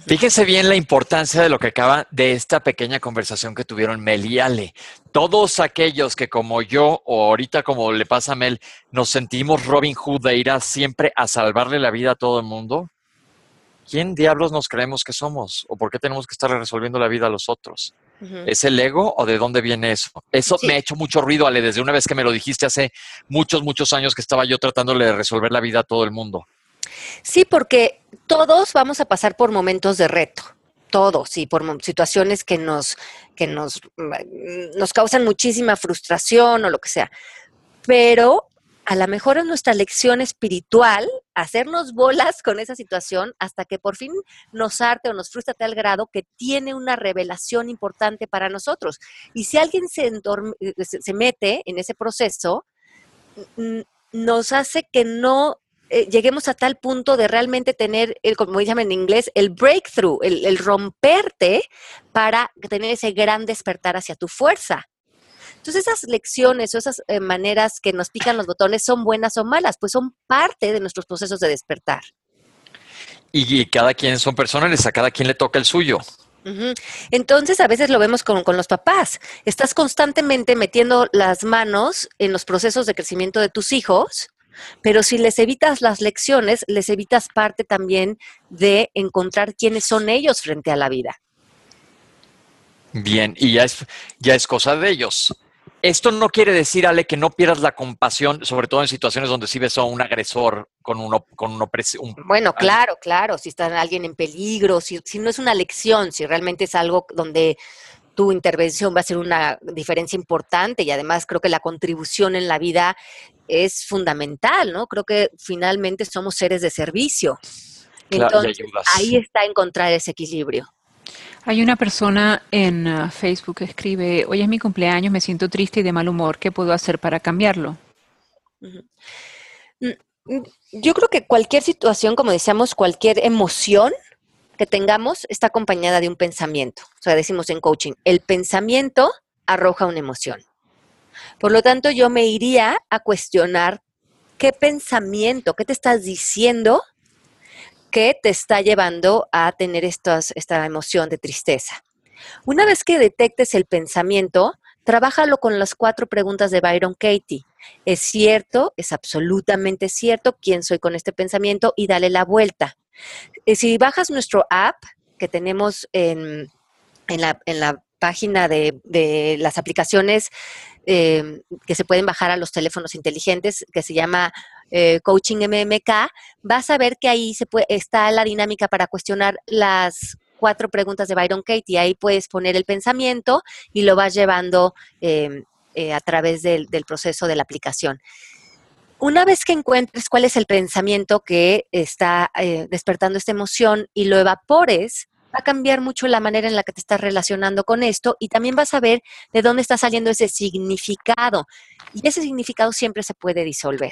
Fíjense bien la importancia de lo que acaba de esta pequeña conversación que tuvieron Mel y Ale. Todos aquellos que como yo o ahorita como le pasa a Mel, nos sentimos Robin Hood de ir a siempre a salvarle la vida a todo el mundo. ¿Quién diablos nos creemos que somos? ¿O por qué tenemos que estar resolviendo la vida a los otros? Uh -huh. ¿Es el ego o de dónde viene eso? Eso sí. me ha hecho mucho ruido, Ale, desde una vez que me lo dijiste hace muchos, muchos años que estaba yo tratándole de resolver la vida a todo el mundo. Sí, porque todos vamos a pasar por momentos de reto, todos, y por situaciones que nos, que nos, mm, nos causan muchísima frustración o lo que sea. Pero a lo mejor es nuestra lección espiritual hacernos bolas con esa situación hasta que por fin nos arte o nos frustra tal grado que tiene una revelación importante para nosotros. Y si alguien se, se mete en ese proceso, nos hace que no eh, lleguemos a tal punto de realmente tener, el, como llaman en inglés, el breakthrough, el, el, romperte para tener ese gran despertar hacia tu fuerza. Entonces esas lecciones o esas eh, maneras que nos pican los botones son buenas o malas, pues son parte de nuestros procesos de despertar. Y, y cada quien son personales, a cada quien le toca el suyo. Uh -huh. Entonces, a veces lo vemos con, con, los papás. Estás constantemente metiendo las manos en los procesos de crecimiento de tus hijos pero si les evitas las lecciones, les evitas parte también de encontrar quiénes son ellos frente a la vida. Bien, y ya es, ya es cosa de ellos. Esto no quiere decir, Ale, que no pierdas la compasión, sobre todo en situaciones donde sí ves a un agresor con uno, con uno un, Bueno, claro, claro, si está alguien en peligro, si, si no es una lección, si realmente es algo donde tu intervención va a ser una diferencia importante y además creo que la contribución en la vida es fundamental, ¿no? Creo que finalmente somos seres de servicio. Entonces, claro, ahí está encontrar ese equilibrio. Hay una persona en uh, Facebook que escribe, hoy es mi cumpleaños, me siento triste y de mal humor, ¿qué puedo hacer para cambiarlo? Uh -huh. Yo creo que cualquier situación, como decíamos, cualquier emoción que tengamos está acompañada de un pensamiento. O sea, decimos en coaching, el pensamiento arroja una emoción. Por lo tanto, yo me iría a cuestionar qué pensamiento, qué te estás diciendo que te está llevando a tener esta emoción de tristeza. Una vez que detectes el pensamiento, trabájalo con las cuatro preguntas de Byron Katie. ¿Es cierto? ¿Es absolutamente cierto? ¿Quién soy con este pensamiento? Y dale la vuelta. Eh, si bajas nuestro app que tenemos en, en, la, en la, página de, las aplicaciones eh, que se pueden bajar a los teléfonos inteligentes, que se llama eh, Coaching MMK, vas a ver que ahí se puede, está la dinámica para cuestionar las cuatro preguntas de Byron Katie. Ahí puedes poner el pensamiento y lo vas llevando eh, a través del proceso de la aplicación una vez que encuentres cuál es el pensamiento que está eh, despertando esta emoción y lo evapores, va a cambiar mucho la manera en la que te estás relacionando con esto y también vas a ver de dónde está saliendo ese significado. Y ese significado siempre se puede disolver.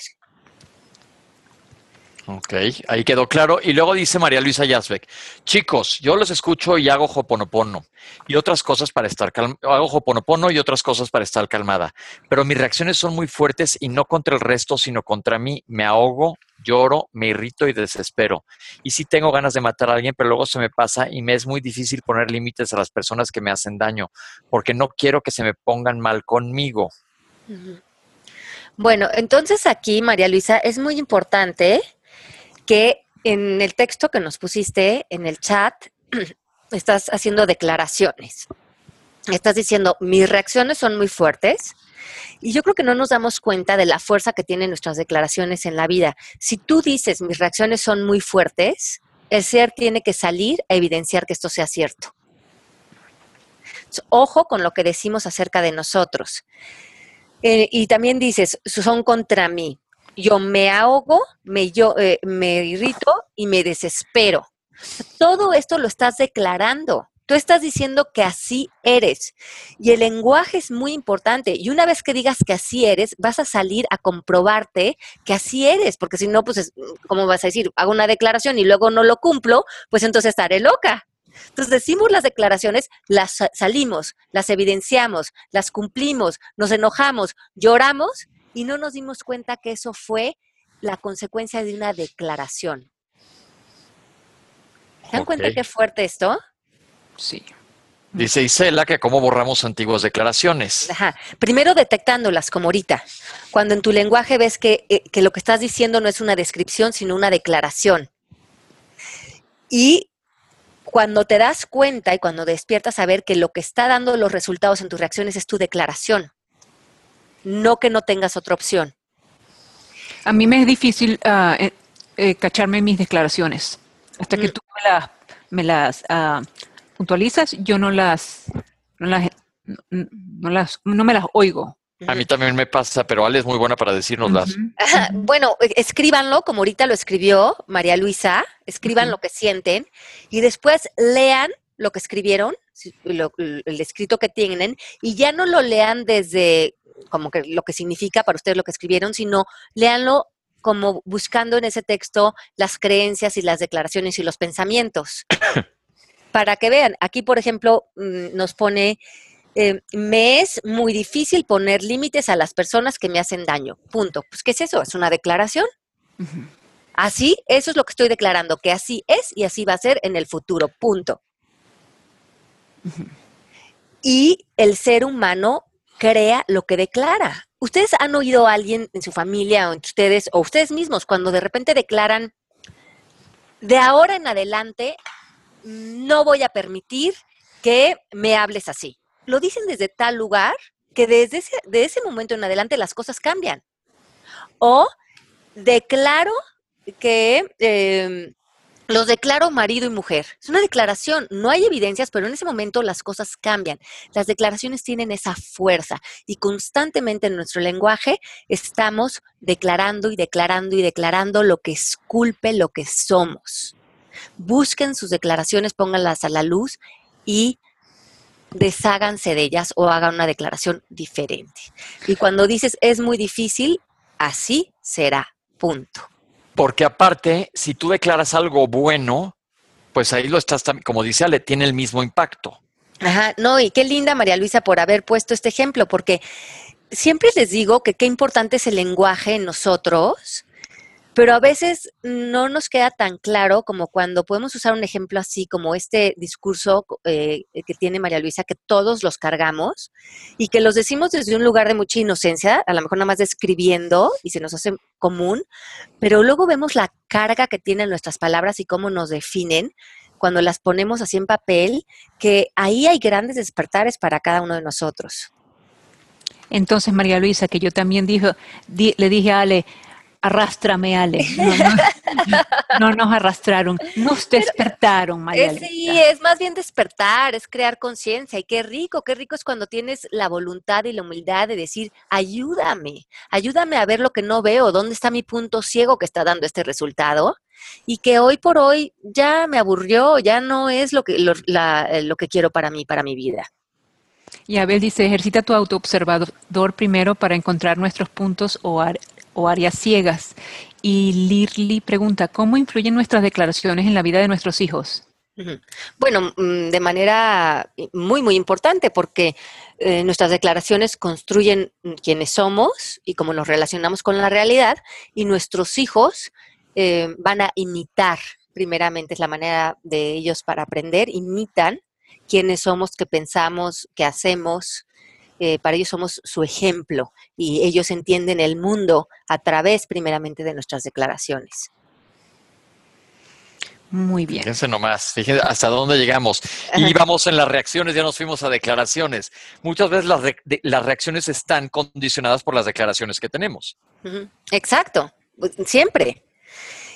Ok, ahí quedó claro. Y luego dice María Luisa Yazbek, chicos, yo los escucho y hago hoponopono y otras cosas para estar calmada. Hago hoponopono y otras cosas para estar calmada. Pero mis reacciones son muy fuertes y no contra el resto, sino contra mí. Me ahogo, lloro, me irrito y desespero. Y sí tengo ganas de matar a alguien, pero luego se me pasa y me es muy difícil poner límites a las personas que me hacen daño, porque no quiero que se me pongan mal conmigo. Bueno, entonces aquí, María Luisa, es muy importante que en el texto que nos pusiste en el chat estás haciendo declaraciones. Estás diciendo, mis reacciones son muy fuertes y yo creo que no nos damos cuenta de la fuerza que tienen nuestras declaraciones en la vida. Si tú dices, mis reacciones son muy fuertes, el ser tiene que salir a evidenciar que esto sea cierto. Ojo con lo que decimos acerca de nosotros. Eh, y también dices, son contra mí yo me ahogo, me, yo, eh, me irrito y me desespero. Todo esto lo estás declarando. Tú estás diciendo que así eres. Y el lenguaje es muy importante. Y una vez que digas que así eres, vas a salir a comprobarte que así eres. Porque si no, pues, ¿cómo vas a decir? Hago una declaración y luego no lo cumplo, pues entonces estaré loca. Entonces decimos las declaraciones, las salimos, las evidenciamos, las cumplimos, nos enojamos, lloramos y no nos dimos cuenta que eso fue la consecuencia de una declaración. ¿Se dan cuenta qué fuerte esto? Sí. Dice Isela que cómo borramos antiguas declaraciones. Ajá. Primero detectándolas, como ahorita. Cuando en tu lenguaje ves que, eh, que, lo que estás diciendo no es una descripción, sino una declaración. Y cuando te das cuenta y cuando despiertas a ver que lo que está dando los resultados en tus reacciones es tu declaración no que no tengas otra opción. A mí me es difícil uh, eh, cacharme mis declaraciones. Hasta que mm. tú me las, me las uh, puntualizas, yo no las, no las, no las, no me las oigo. A mí también me pasa, pero Ale es muy buena para decirnoslas. Bueno, e, escríbanlo como ahorita lo escribió María Luisa, escriban lo que sienten y después lean lo que escribieron, lo, el escrito que tienen, y ya no lo lean desde como que lo que significa para ustedes lo que escribieron, sino léanlo como buscando en ese texto las creencias y las declaraciones y los pensamientos. para que vean, aquí por ejemplo mm, nos pone, eh, me es muy difícil poner límites a las personas que me hacen daño. Punto. Pues, ¿qué es eso? Es una declaración. Así, eso es lo que estoy declarando, que así es y así va a ser en el futuro. Punto. Y el ser humano crea lo que declara. ¿Ustedes han oído a alguien en su familia o en ustedes o ustedes mismos cuando de repente declaran, de ahora en adelante no voy a permitir que me hables así? Lo dicen desde tal lugar que desde ese, de ese momento en adelante las cosas cambian. O declaro que em, los declaro marido y mujer. Es una declaración, no hay evidencias, pero en ese momento las cosas cambian. Las declaraciones tienen esa fuerza y constantemente en nuestro lenguaje estamos declarando y declarando y declarando lo que esculpe lo que somos. Busquen sus declaraciones, pónganlas a la luz y desháganse de ellas o hagan una declaración diferente. Y cuando dices es muy difícil, así será. Punto. Porque aparte, si tú declaras algo bueno, pues ahí lo estás, como dice Ale, tiene el mismo impacto. Ajá, no, y qué linda María Luisa por haber puesto este ejemplo, porque siempre les digo que qué importante es el lenguaje en nosotros pero a veces no nos queda tan claro como cuando podemos usar un ejemplo así como este discurso eh, que tiene María Luisa, que todos los cargamos y que los decimos desde un lugar de mucha inocencia, a lo mejor nada más describiendo y se nos hace común, pero luego vemos la carga que tienen nuestras palabras y cómo nos definen cuando las ponemos así en papel, que ahí hay grandes despertares para cada uno de nosotros. Entonces, María Luisa, que yo también dijo, le dije a Ale, Arrástrame, Ale. No, nos arrastraron, nos despertaron, María. sí, es más bien despertar, es crear conciencia. Y qué rico, qué rico es cuando tienes la voluntad y la humildad de decir, ayúdame, ayúdame a ver lo que no veo, dónde está mi punto ciego que está dando este resultado. Y que hoy por hoy ya me aburrió, ya no es lo que, lo, lo que quiero para mí, para mi vida. Y Abel dice, ejercita tu autoobservador primero para encontrar nuestros puntos o, o áreas ciegas Y Lirly pregunta, ¿cómo influyen nuestras declaraciones en la vida de nuestros hijos? Bueno, mm, de manera muy, muy importante, porque eh, nuestras declaraciones construyen quiénes somos y cómo nos relacionamos con la realidad, y nuestros hijos eh, van a imitar, primeramente es la manera de ellos para aprender, imitan quiénes somos, qué pensamos, qué hacemos. Eh, para ellos somos su ejemplo y ellos entienden el mundo a través primeramente de nuestras declaraciones. Muy bien. Fíjense nomás, fíjense hasta dónde llegamos. Y vamos en las reacciones, ya nos fuimos a declaraciones. Muchas veces las, las reacciones están condicionadas por las declaraciones que tenemos. Exacto, pues, siempre.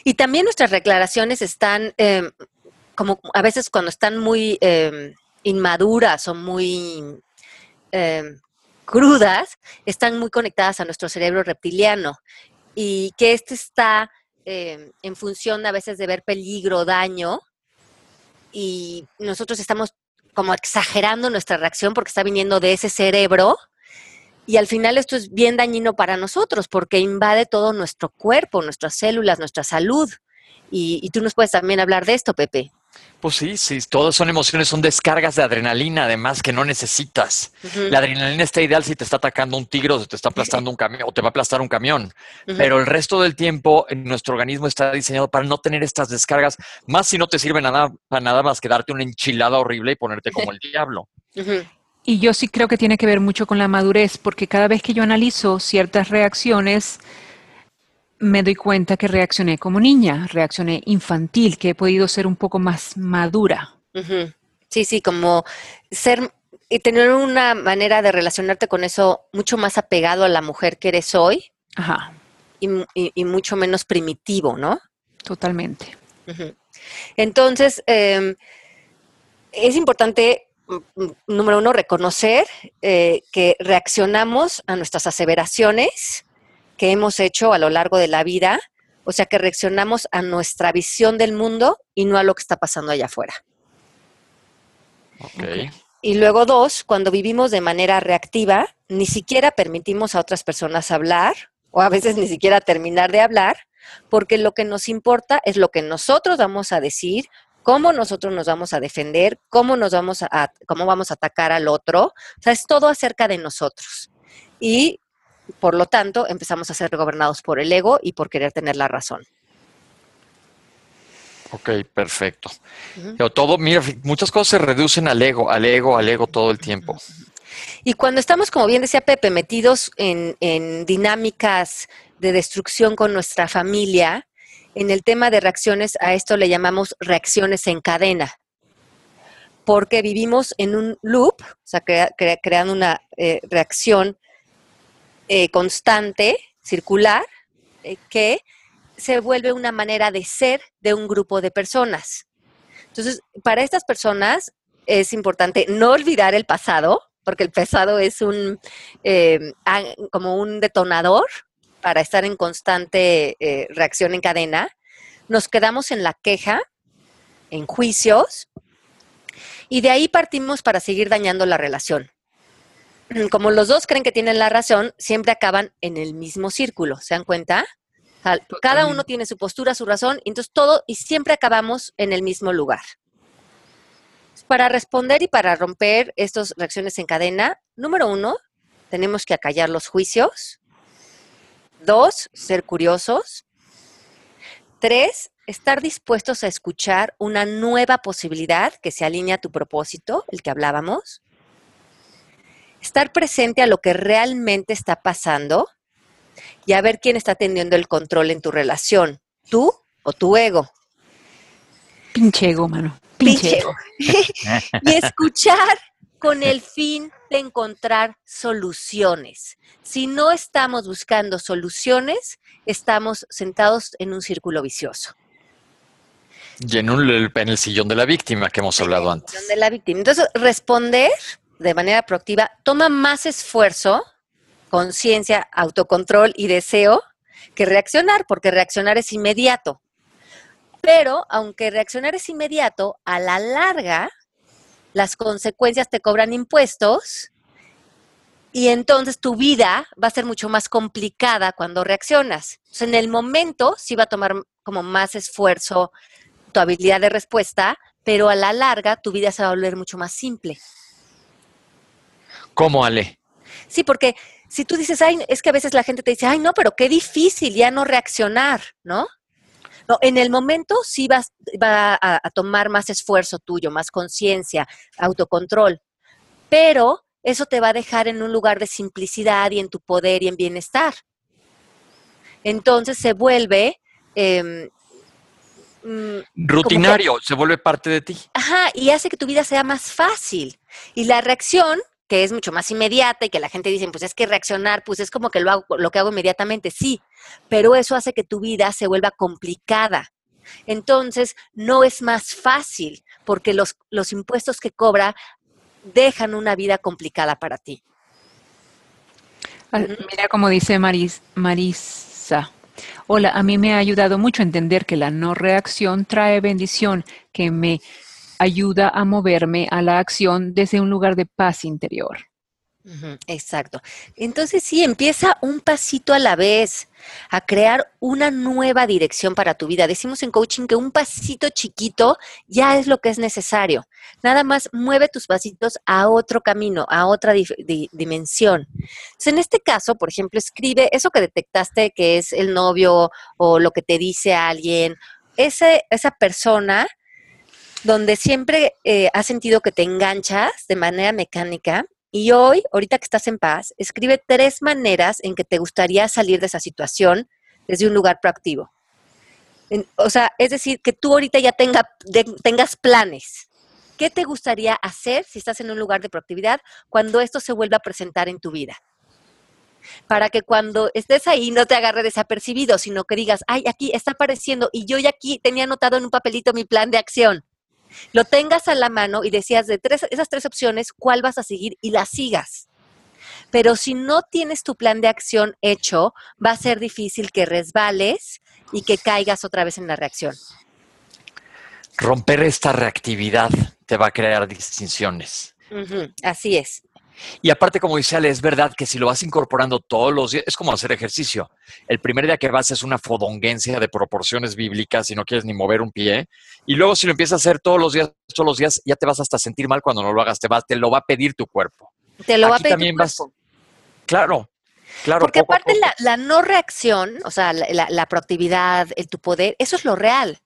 Y también nuestras declaraciones están, em, como a veces cuando están muy em, inmaduras o muy em, crudas, están muy conectadas a nuestro cerebro reptiliano. Y que este está eh, en función a veces de ver peligro, daño, y nosotros estamos como exagerando nuestra reacción porque está viniendo de ese cerebro. Y al final esto es bien dañino para nosotros porque invade todo nuestro cuerpo, nuestras células, nuestra salud. Y, y tú nos puedes también hablar de esto, Pepe. Pues sí, sí, todas son emociones, son descargas de adrenalina, además que no necesitas. La adrenalina está ideal si te está atacando un tigre o se te está aplastando un camión o te va a aplastar un camión. Pero el resto del tiempo nuestro organismo está diseñado para no tener estas descargas, más si no te sirve nada, para nada más que darte una enchilada horrible y ponerte como el diablo. Y yo sí creo que tiene que ver mucho con la madurez, porque cada vez que yo analizo ciertas reacciones, me doy cuenta que reaccioné como niña, reaccioné infantil, que he podido ser un poco más madura. Sí, sí, como ser y tener una manera de relacionarte con eso mucho más apegado a la mujer que eres hoy. Ajá. Y, mucho menos primitivo, ¿no? Totalmente. Entonces, em, es importante, mm, mm, número uno, reconocer eh, que reaccionamos a nuestras aseveraciones que hemos hecho a lo largo de la vida, o sea que reaccionamos a nuestra visión del mundo y no a lo que está pasando allá afuera. Y luego dos, cuando vivimos de manera reactiva, ni siquiera permitimos a otras personas hablar o a veces ni siquiera terminar de hablar, porque lo que nos importa es lo que nosotros vamos a decir, cómo nosotros nos vamos a defender, cómo nos vamos a, cómo vamos a atacar al otro. O sea, es todo acerca de nosotros. Y por lo tanto, empezamos a ser gobernados por el ego y por querer tener la razón. Ok, perfecto. Pero todo, mira, muchas cosas se reducen al ego, al ego, al ego todo el tiempo. Y cuando estamos, como bien decía Pepe, metidos en, en dinámicas de destrucción con nuestra familia, en el tema de reacciones, a esto le llamamos reacciones en cadena porque vivimos en un loop, o sea, creando una eh, reacción eh, constante, circular, eh, que se vuelve una manera de ser de un grupo de personas. Entonces, para estas personas es importante no olvidar el pasado, porque el pasado es un eh, como un detonador para estar en constante reacción en cadena. Nos quedamos en la queja, en juicios, y de ahí partimos para seguir dañando la relación. Como los dos creen que tienen la razón, siempre acaban en el mismo círculo, ¿se dan cuenta? cada uno tiene su postura, su razón, y entonces todo, y siempre acabamos en el mismo lugar. Para responder y para romper estas reacciones en cadena, número uno, tenemos que acallar los juicios. Dos, ser curiosos. Tres, estar dispuestos a escuchar una nueva posibilidad que se alinea a tu propósito, el que hablábamos estar presente a lo que realmente está pasando y a ver quién está teniendo el control en tu relación, tú o tu ego. Pinche ego, mano. Pinche, ego. y escuchar con el fin de encontrar soluciones. Si no estamos buscando soluciones, estamos sentados en un círculo vicioso. Y en, en el sillón de la víctima que hemos hablado antes. Sillón de la víctima. Entonces, responder de manera proactiva toma más esfuerzo, conciencia, autocontrol y deseo que reaccionar, porque reaccionar es inmediato. Pero aunque reaccionar es inmediato, a la larga las consecuencias te cobran impuestos y entonces tu vida va a ser mucho más complicada cuando reaccionas. en el momento sí va a tomar como más esfuerzo tu habilidad de respuesta, pero a la larga tu vida se va a volver mucho más simple. ¿Cómo, Ale? Sí, porque si tú dices, ay, es que a veces la gente te dice, ay, no, pero qué difícil ya no reaccionar, ¿no? No, en el momento sí vas, va a, a tomar más esfuerzo tuyo, más conciencia, autocontrol, pero eso te va a dejar en un lugar de simplicidad y en tu poder y en bienestar. Entonces se vuelve... Em, mm, Rutinario, se vuelve parte de ti. Ajá, y hace que tu vida sea más fácil. Y la reacción, que es mucho más inmediata y que la gente dice, pues es que reaccionar, pues es como que lo, hago, lo que hago inmediatamente, sí, pero eso hace que tu vida se vuelva complicada. Entonces, no es más fácil porque los, los impuestos que cobra dejan una vida complicada para ti. Mira como dice Maris, Marisa. Hola, a mí me ha ayudado mucho a entender que la no reacción trae bendición, que me ayuda a moverme a la acción desde un lugar de paz interior. Exacto. Entonces sí, empieza un pasito a la vez a crear una nueva dirección para tu vida. Decimos en coaching que un pasito chiquito ya es lo que es necesario. Nada más mueve tus pasitos a otro camino, a otra dimensión. Entonces, en este caso, por ejemplo, escribe eso que detectaste que es el novio o lo que te dice alguien, esa persona donde siempre eh, has sentido que te enganchas de manera mecánica y hoy, ahorita que estás en paz, escribe tres maneras en que te gustaría salir de esa situación desde un lugar proactivo. o sea, es decir, que tú ahorita ya tenga, tengas planes. ¿Qué te gustaría hacer si estás en un lugar de proactividad cuando esto se vuelva a presentar en tu vida? Para que cuando estés ahí no te agarre desapercibido, sino que digas, ay, aquí está apareciendo y yo ya aquí tenía anotado en un papelito mi plan de acción lo tengas a la mano y decías de tres, esas tres opciones, cuál vas a seguir y las sigas. Pero si no tienes tu plan de acción hecho, va a ser difícil que resbales y que caigas otra vez en la reacción. Romper esta reactividad te va a crear distinciones. así es. Y aparte, como dice Ale, es verdad que si lo vas incorporando todos los días, es como hacer ejercicio. El primer día que vas es una fodonguencia de proporciones bíblicas y no quieres ni mover un pie. Y luego si lo empiezas a hacer todos los días, todos los días, ya te vas hasta sentir mal cuando no lo hagas. Te, va, te lo va a pedir tu cuerpo. Te lo va a pedir también tu cuerpo. claro, claro. Porque aparte La, no reacción, o sea, la, la proactividad, el tu poder, eso es lo real.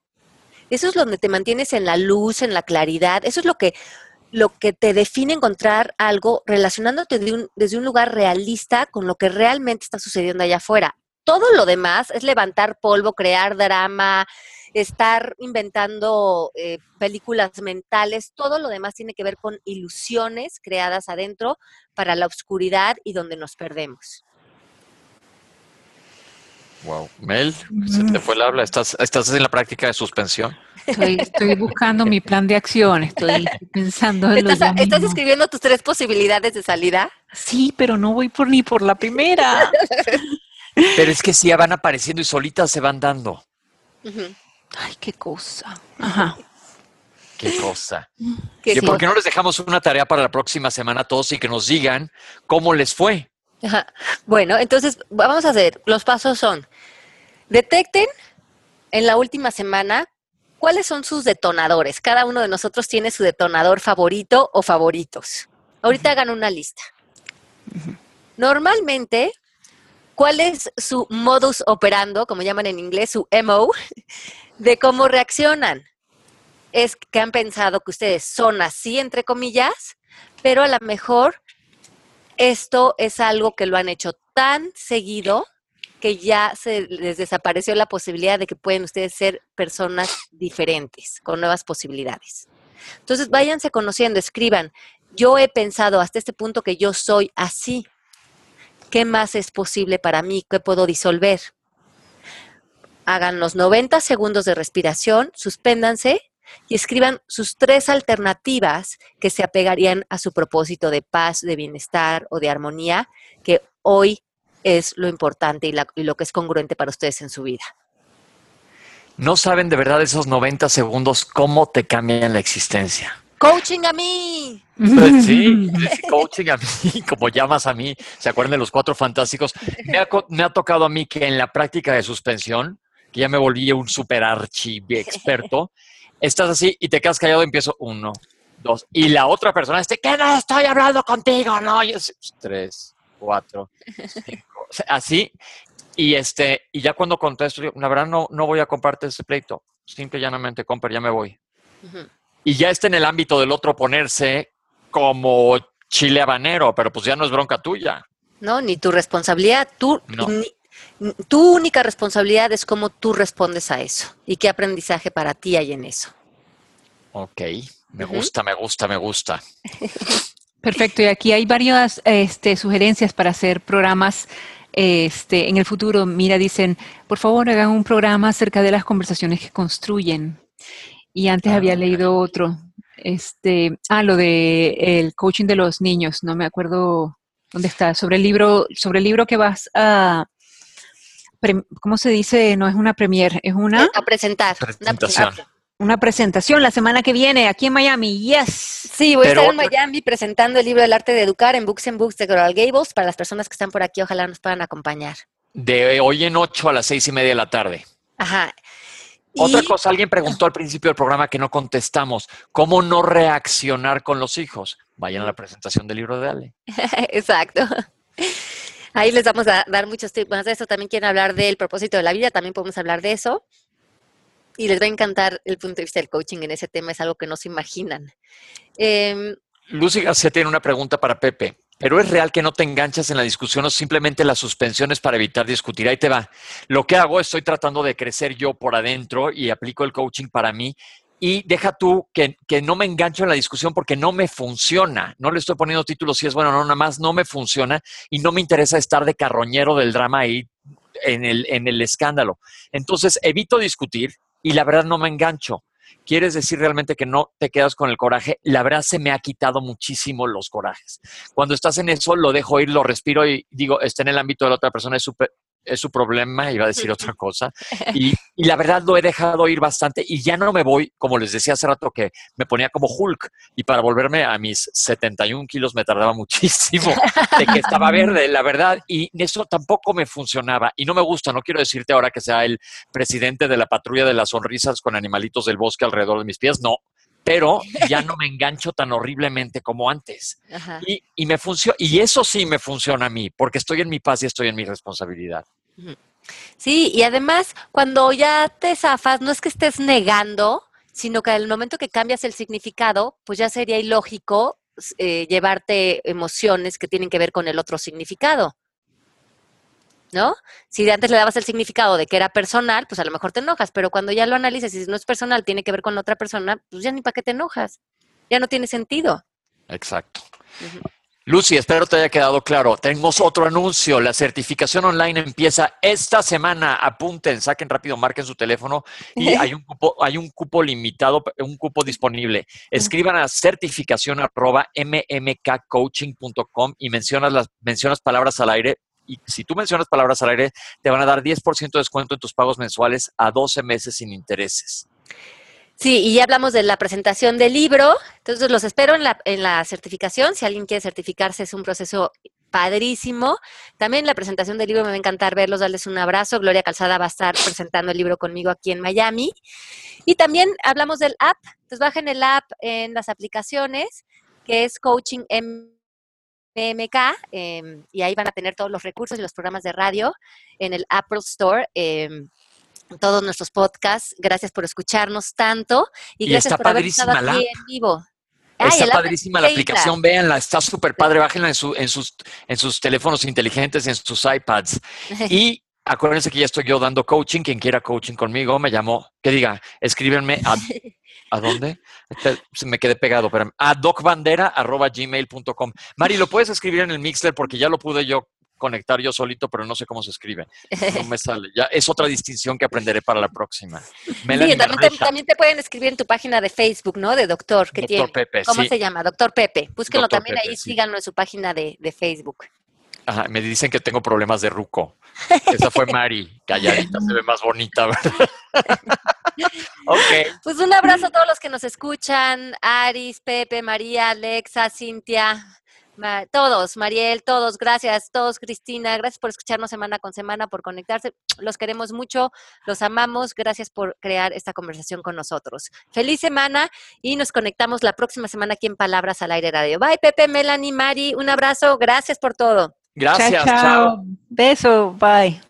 Eso es donde te mantienes en la luz, en la claridad. Eso es lo que lo que te define encontrar algo relacionándote desde un lugar realista con lo que realmente está sucediendo allá afuera. Todo lo demás es levantar polvo, crear drama, estar inventando eh, películas mentales, todo lo demás tiene que ver con ilusiones creadas adentro para la oscuridad y donde nos perdemos. Wow. Mel, se te fue el habla. ¿Estás, ¿Estás en la práctica de suspensión? Estoy, buscando mi plan de acción, estoy pensando en ¿Estás, ¿Estás escribiendo tus tres posibilidades de salida? Sí, pero no voy por ni por la primera. Pero es que sí van apareciendo y solitas se van dando. Ay, qué cosa. Ajá. Qué cosa. ¿Por qué no les dejamos una tarea para la próxima semana a todos y que nos digan cómo les fue? Bueno, entonces vamos a hacer, los pasos son, detecten en la última semana cuáles son sus detonadores. Cada uno de nosotros tiene su detonador favorito o favoritos. Ahorita hagan una lista. Normalmente, ¿cuál es su modus operando, como llaman en inglés, su MO, de cómo reaccionan? Es que han pensado que ustedes son así, entre comillas, pero a lo mejor esto es algo que lo han hecho tan seguido que ya se les desapareció la posibilidad de que pueden ustedes ser personas diferentes, con nuevas posibilidades. Entonces, váyanse conociendo, escriban, yo he pensado hasta este punto que yo soy así. ¿Qué más es posible para mí? ¿Qué puedo disolver? Hagan los 90 segundos de respiración, suspéndanse y escriban sus tres alternativas que se apegarían a su propósito de paz, de bienestar o de armonía, que hoy es lo importante y, lo que es congruente para ustedes en su vida. No saben de verdad esos 90 segundos cómo te cambian la existencia. Coaching a mí. Pues sí, coaching a mí, como llamas a mí. ¿Se acuerdan de los cuatro fantásticos? Me ha, me ha tocado a mí que en la práctica de suspensión, que ya me volví un super archi experto, estás así y te quedas callado y empiezo uno, dos. Y la otra persona dice, ¿qué no estoy hablando contigo? No, yo tres, cuatro, cinco. Así. Y este, y ya cuando contesto, la verdad no, no voy a compartir ese pleito. Simple y llanamente, comper, ya me voy. Y ya está en el ámbito del otro ponerse como chile habanero, pero pues ya no es bronca tuya. No, ni tu responsabilidad. Tú, tu única responsabilidad es cómo tú respondes a eso y qué aprendizaje para ti hay en eso. Ok, me gusta, me gusta, me gusta. Perfecto, y aquí hay varias este, sugerencias para hacer programas este, en el futuro. Mira, dicen, por favor hagan un programa acerca de las conversaciones que construyen. Y antes había ah. leído otro, este, ah, lo de el coaching de los niños, no me acuerdo dónde está, sobre el libro, sobre el libro que vas a, ¿cómo se dice? No es una premier, es una... A presentar. Presentación. Una, presentación la semana que viene aquí en Miami, yes. Sí, voy a estar en Miami presentando el libro del arte de educar en Books and Books de Coral Gables. Para las personas que están por aquí, ojalá nos puedan acompañar. De hoy en ocho a las seis y media de la tarde. Ajá. Otra cosa, alguien preguntó al principio del programa que no contestamos, ¿cómo no reaccionar con los hijos? Vayan a la presentación del libro de Ale. Exacto. Ahí les vamos a dar muchos tips más de eso. También quieren hablar del propósito de la vida, también podemos hablar de eso. Y les va a encantar el punto de vista del coaching en ese tema, es algo que no se imaginan. Eh, Lucy García tiene una pregunta para Pepe. Pero es real que no te enganchas en la discusión o simplemente las suspensiones para evitar discutir. Ahí te va. Lo que hago, estoy tratando de crecer yo por adentro y aplico el coaching para mí. Y deja tú que, no me engancho en la discusión porque no me funciona. No le estoy poniendo títulos si es bueno, no, nada más no me funciona y no me interesa estar de carroñero del drama ahí en el, en el escándalo. Entonces evito discutir y la verdad no me engancho quieres decir realmente que no te quedas con el coraje, la verdad se me ha quitado muchísimo los corajes. Cuando estás en eso, lo dejo ir, lo respiro y digo, está en el ámbito de la otra persona, es súper es su problema, iba a decir otra cosa. Y, la verdad lo he dejado ir bastante y ya no me voy, como les decía hace rato, que me ponía como Hulk y para volverme a mis 71 kilos me tardaba muchísimo de que estaba verde, la verdad, y eso tampoco me funcionaba y no me gusta, no quiero decirte ahora que sea el presidente de la patrulla de las sonrisas con animalitos del bosque alrededor de mis pies, no, pero ya no me engancho tan horriblemente como antes. Y, y, me y eso sí me funciona a mí, porque estoy en mi paz y estoy en mi responsabilidad. Sí, y además, cuando ya te zafas, no es que estés negando, sino que al momento que cambias el significado, pues ya sería ilógico eh, llevarte emociones que tienen que ver con el otro significado. ¿No? Si antes le dabas el significado de que era personal, pues a lo mejor te enojas, pero cuando ya lo analizas y si no es personal, tiene que ver con otra persona, pues ya ni para qué te enojas. Ya no tiene sentido. Exacto. Lucy, espero te haya quedado claro. Tenemos otro anuncio. La certificación online empieza esta semana. Apunten, saquen rápido, marquen su teléfono y hay un cupo, hay un cupo limitado, un cupo disponible. Escriban a certificación arroba mmkcoaching.com y mencionas las mencionas palabras al aire. Y si tú mencionas palabras al aire, te van a dar 10% de descuento en tus pagos mensuales a 12 meses sin intereses. Sí, y ya hablamos de la presentación del libro. Entonces los espero en la, en la certificación. Si alguien quiere certificarse, es un proceso padrísimo. También la presentación del libro me va a encantar verlos, darles un abrazo. Gloria Calzada va a estar presentando el libro conmigo aquí en Miami. Y también hablamos del app. Entonces bajen el app en las aplicaciones, que es Coaching MMK, em, y ahí van a tener todos los recursos y los programas de radio en el Apple Store. Em, todos nuestros podcasts. Gracias por escucharnos tanto y, gracias por haber estado aquí en vivo. está padrísima la aplicación, véanla, está súper padre, bájenla en, su, en, sus, en sus teléfonos inteligentes, en sus iPads. Y acuérdense que ya estoy yo dando coaching, quien quiera coaching conmigo, me llamo, que diga, escríbenme a, ¿a dónde? Este, se me quedé pegado, pero a docbandera.gmail.com. Mari, ¿lo puedes escribir en el Mixler? Porque ya lo pude yo conectar yo solito, pero no sé cómo se escribe. No me sale. Ya es otra distinción que aprenderé para la próxima. también, te, pueden escribir en tu página de Facebook, ¿no? De doctor. que doctor Pepe. ¿Cómo se llama? Doctor Pepe. Búsquenlo también ahí, síganlo en su página de, Facebook. Ajá, me dicen que tengo problemas de ruco. Esa fue Mari, calladita, se ve más bonita, ¿verdad? ok. Pues un abrazo a todos los que nos escuchan, Aris, Pepe, María, Alexa, Cintia, Ma- todos, Mariel, todos, gracias, todos, Cristina, gracias por escucharnos semana con semana, por conectarse. Los queremos mucho, los amamos, gracias por crear esta conversación con nosotros. Feliz semana y nos conectamos la próxima semana aquí en Palabras al Aire Radio. Bye, Pepe, Melanie, Mari, un abrazo, gracias por todo. Gracias, chao, chao. Beso, bye.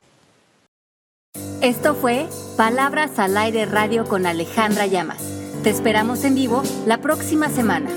Esto fue Palabras al Aire Radio con Alejandra Llamas. Te esperamos en vivo la próxima semana.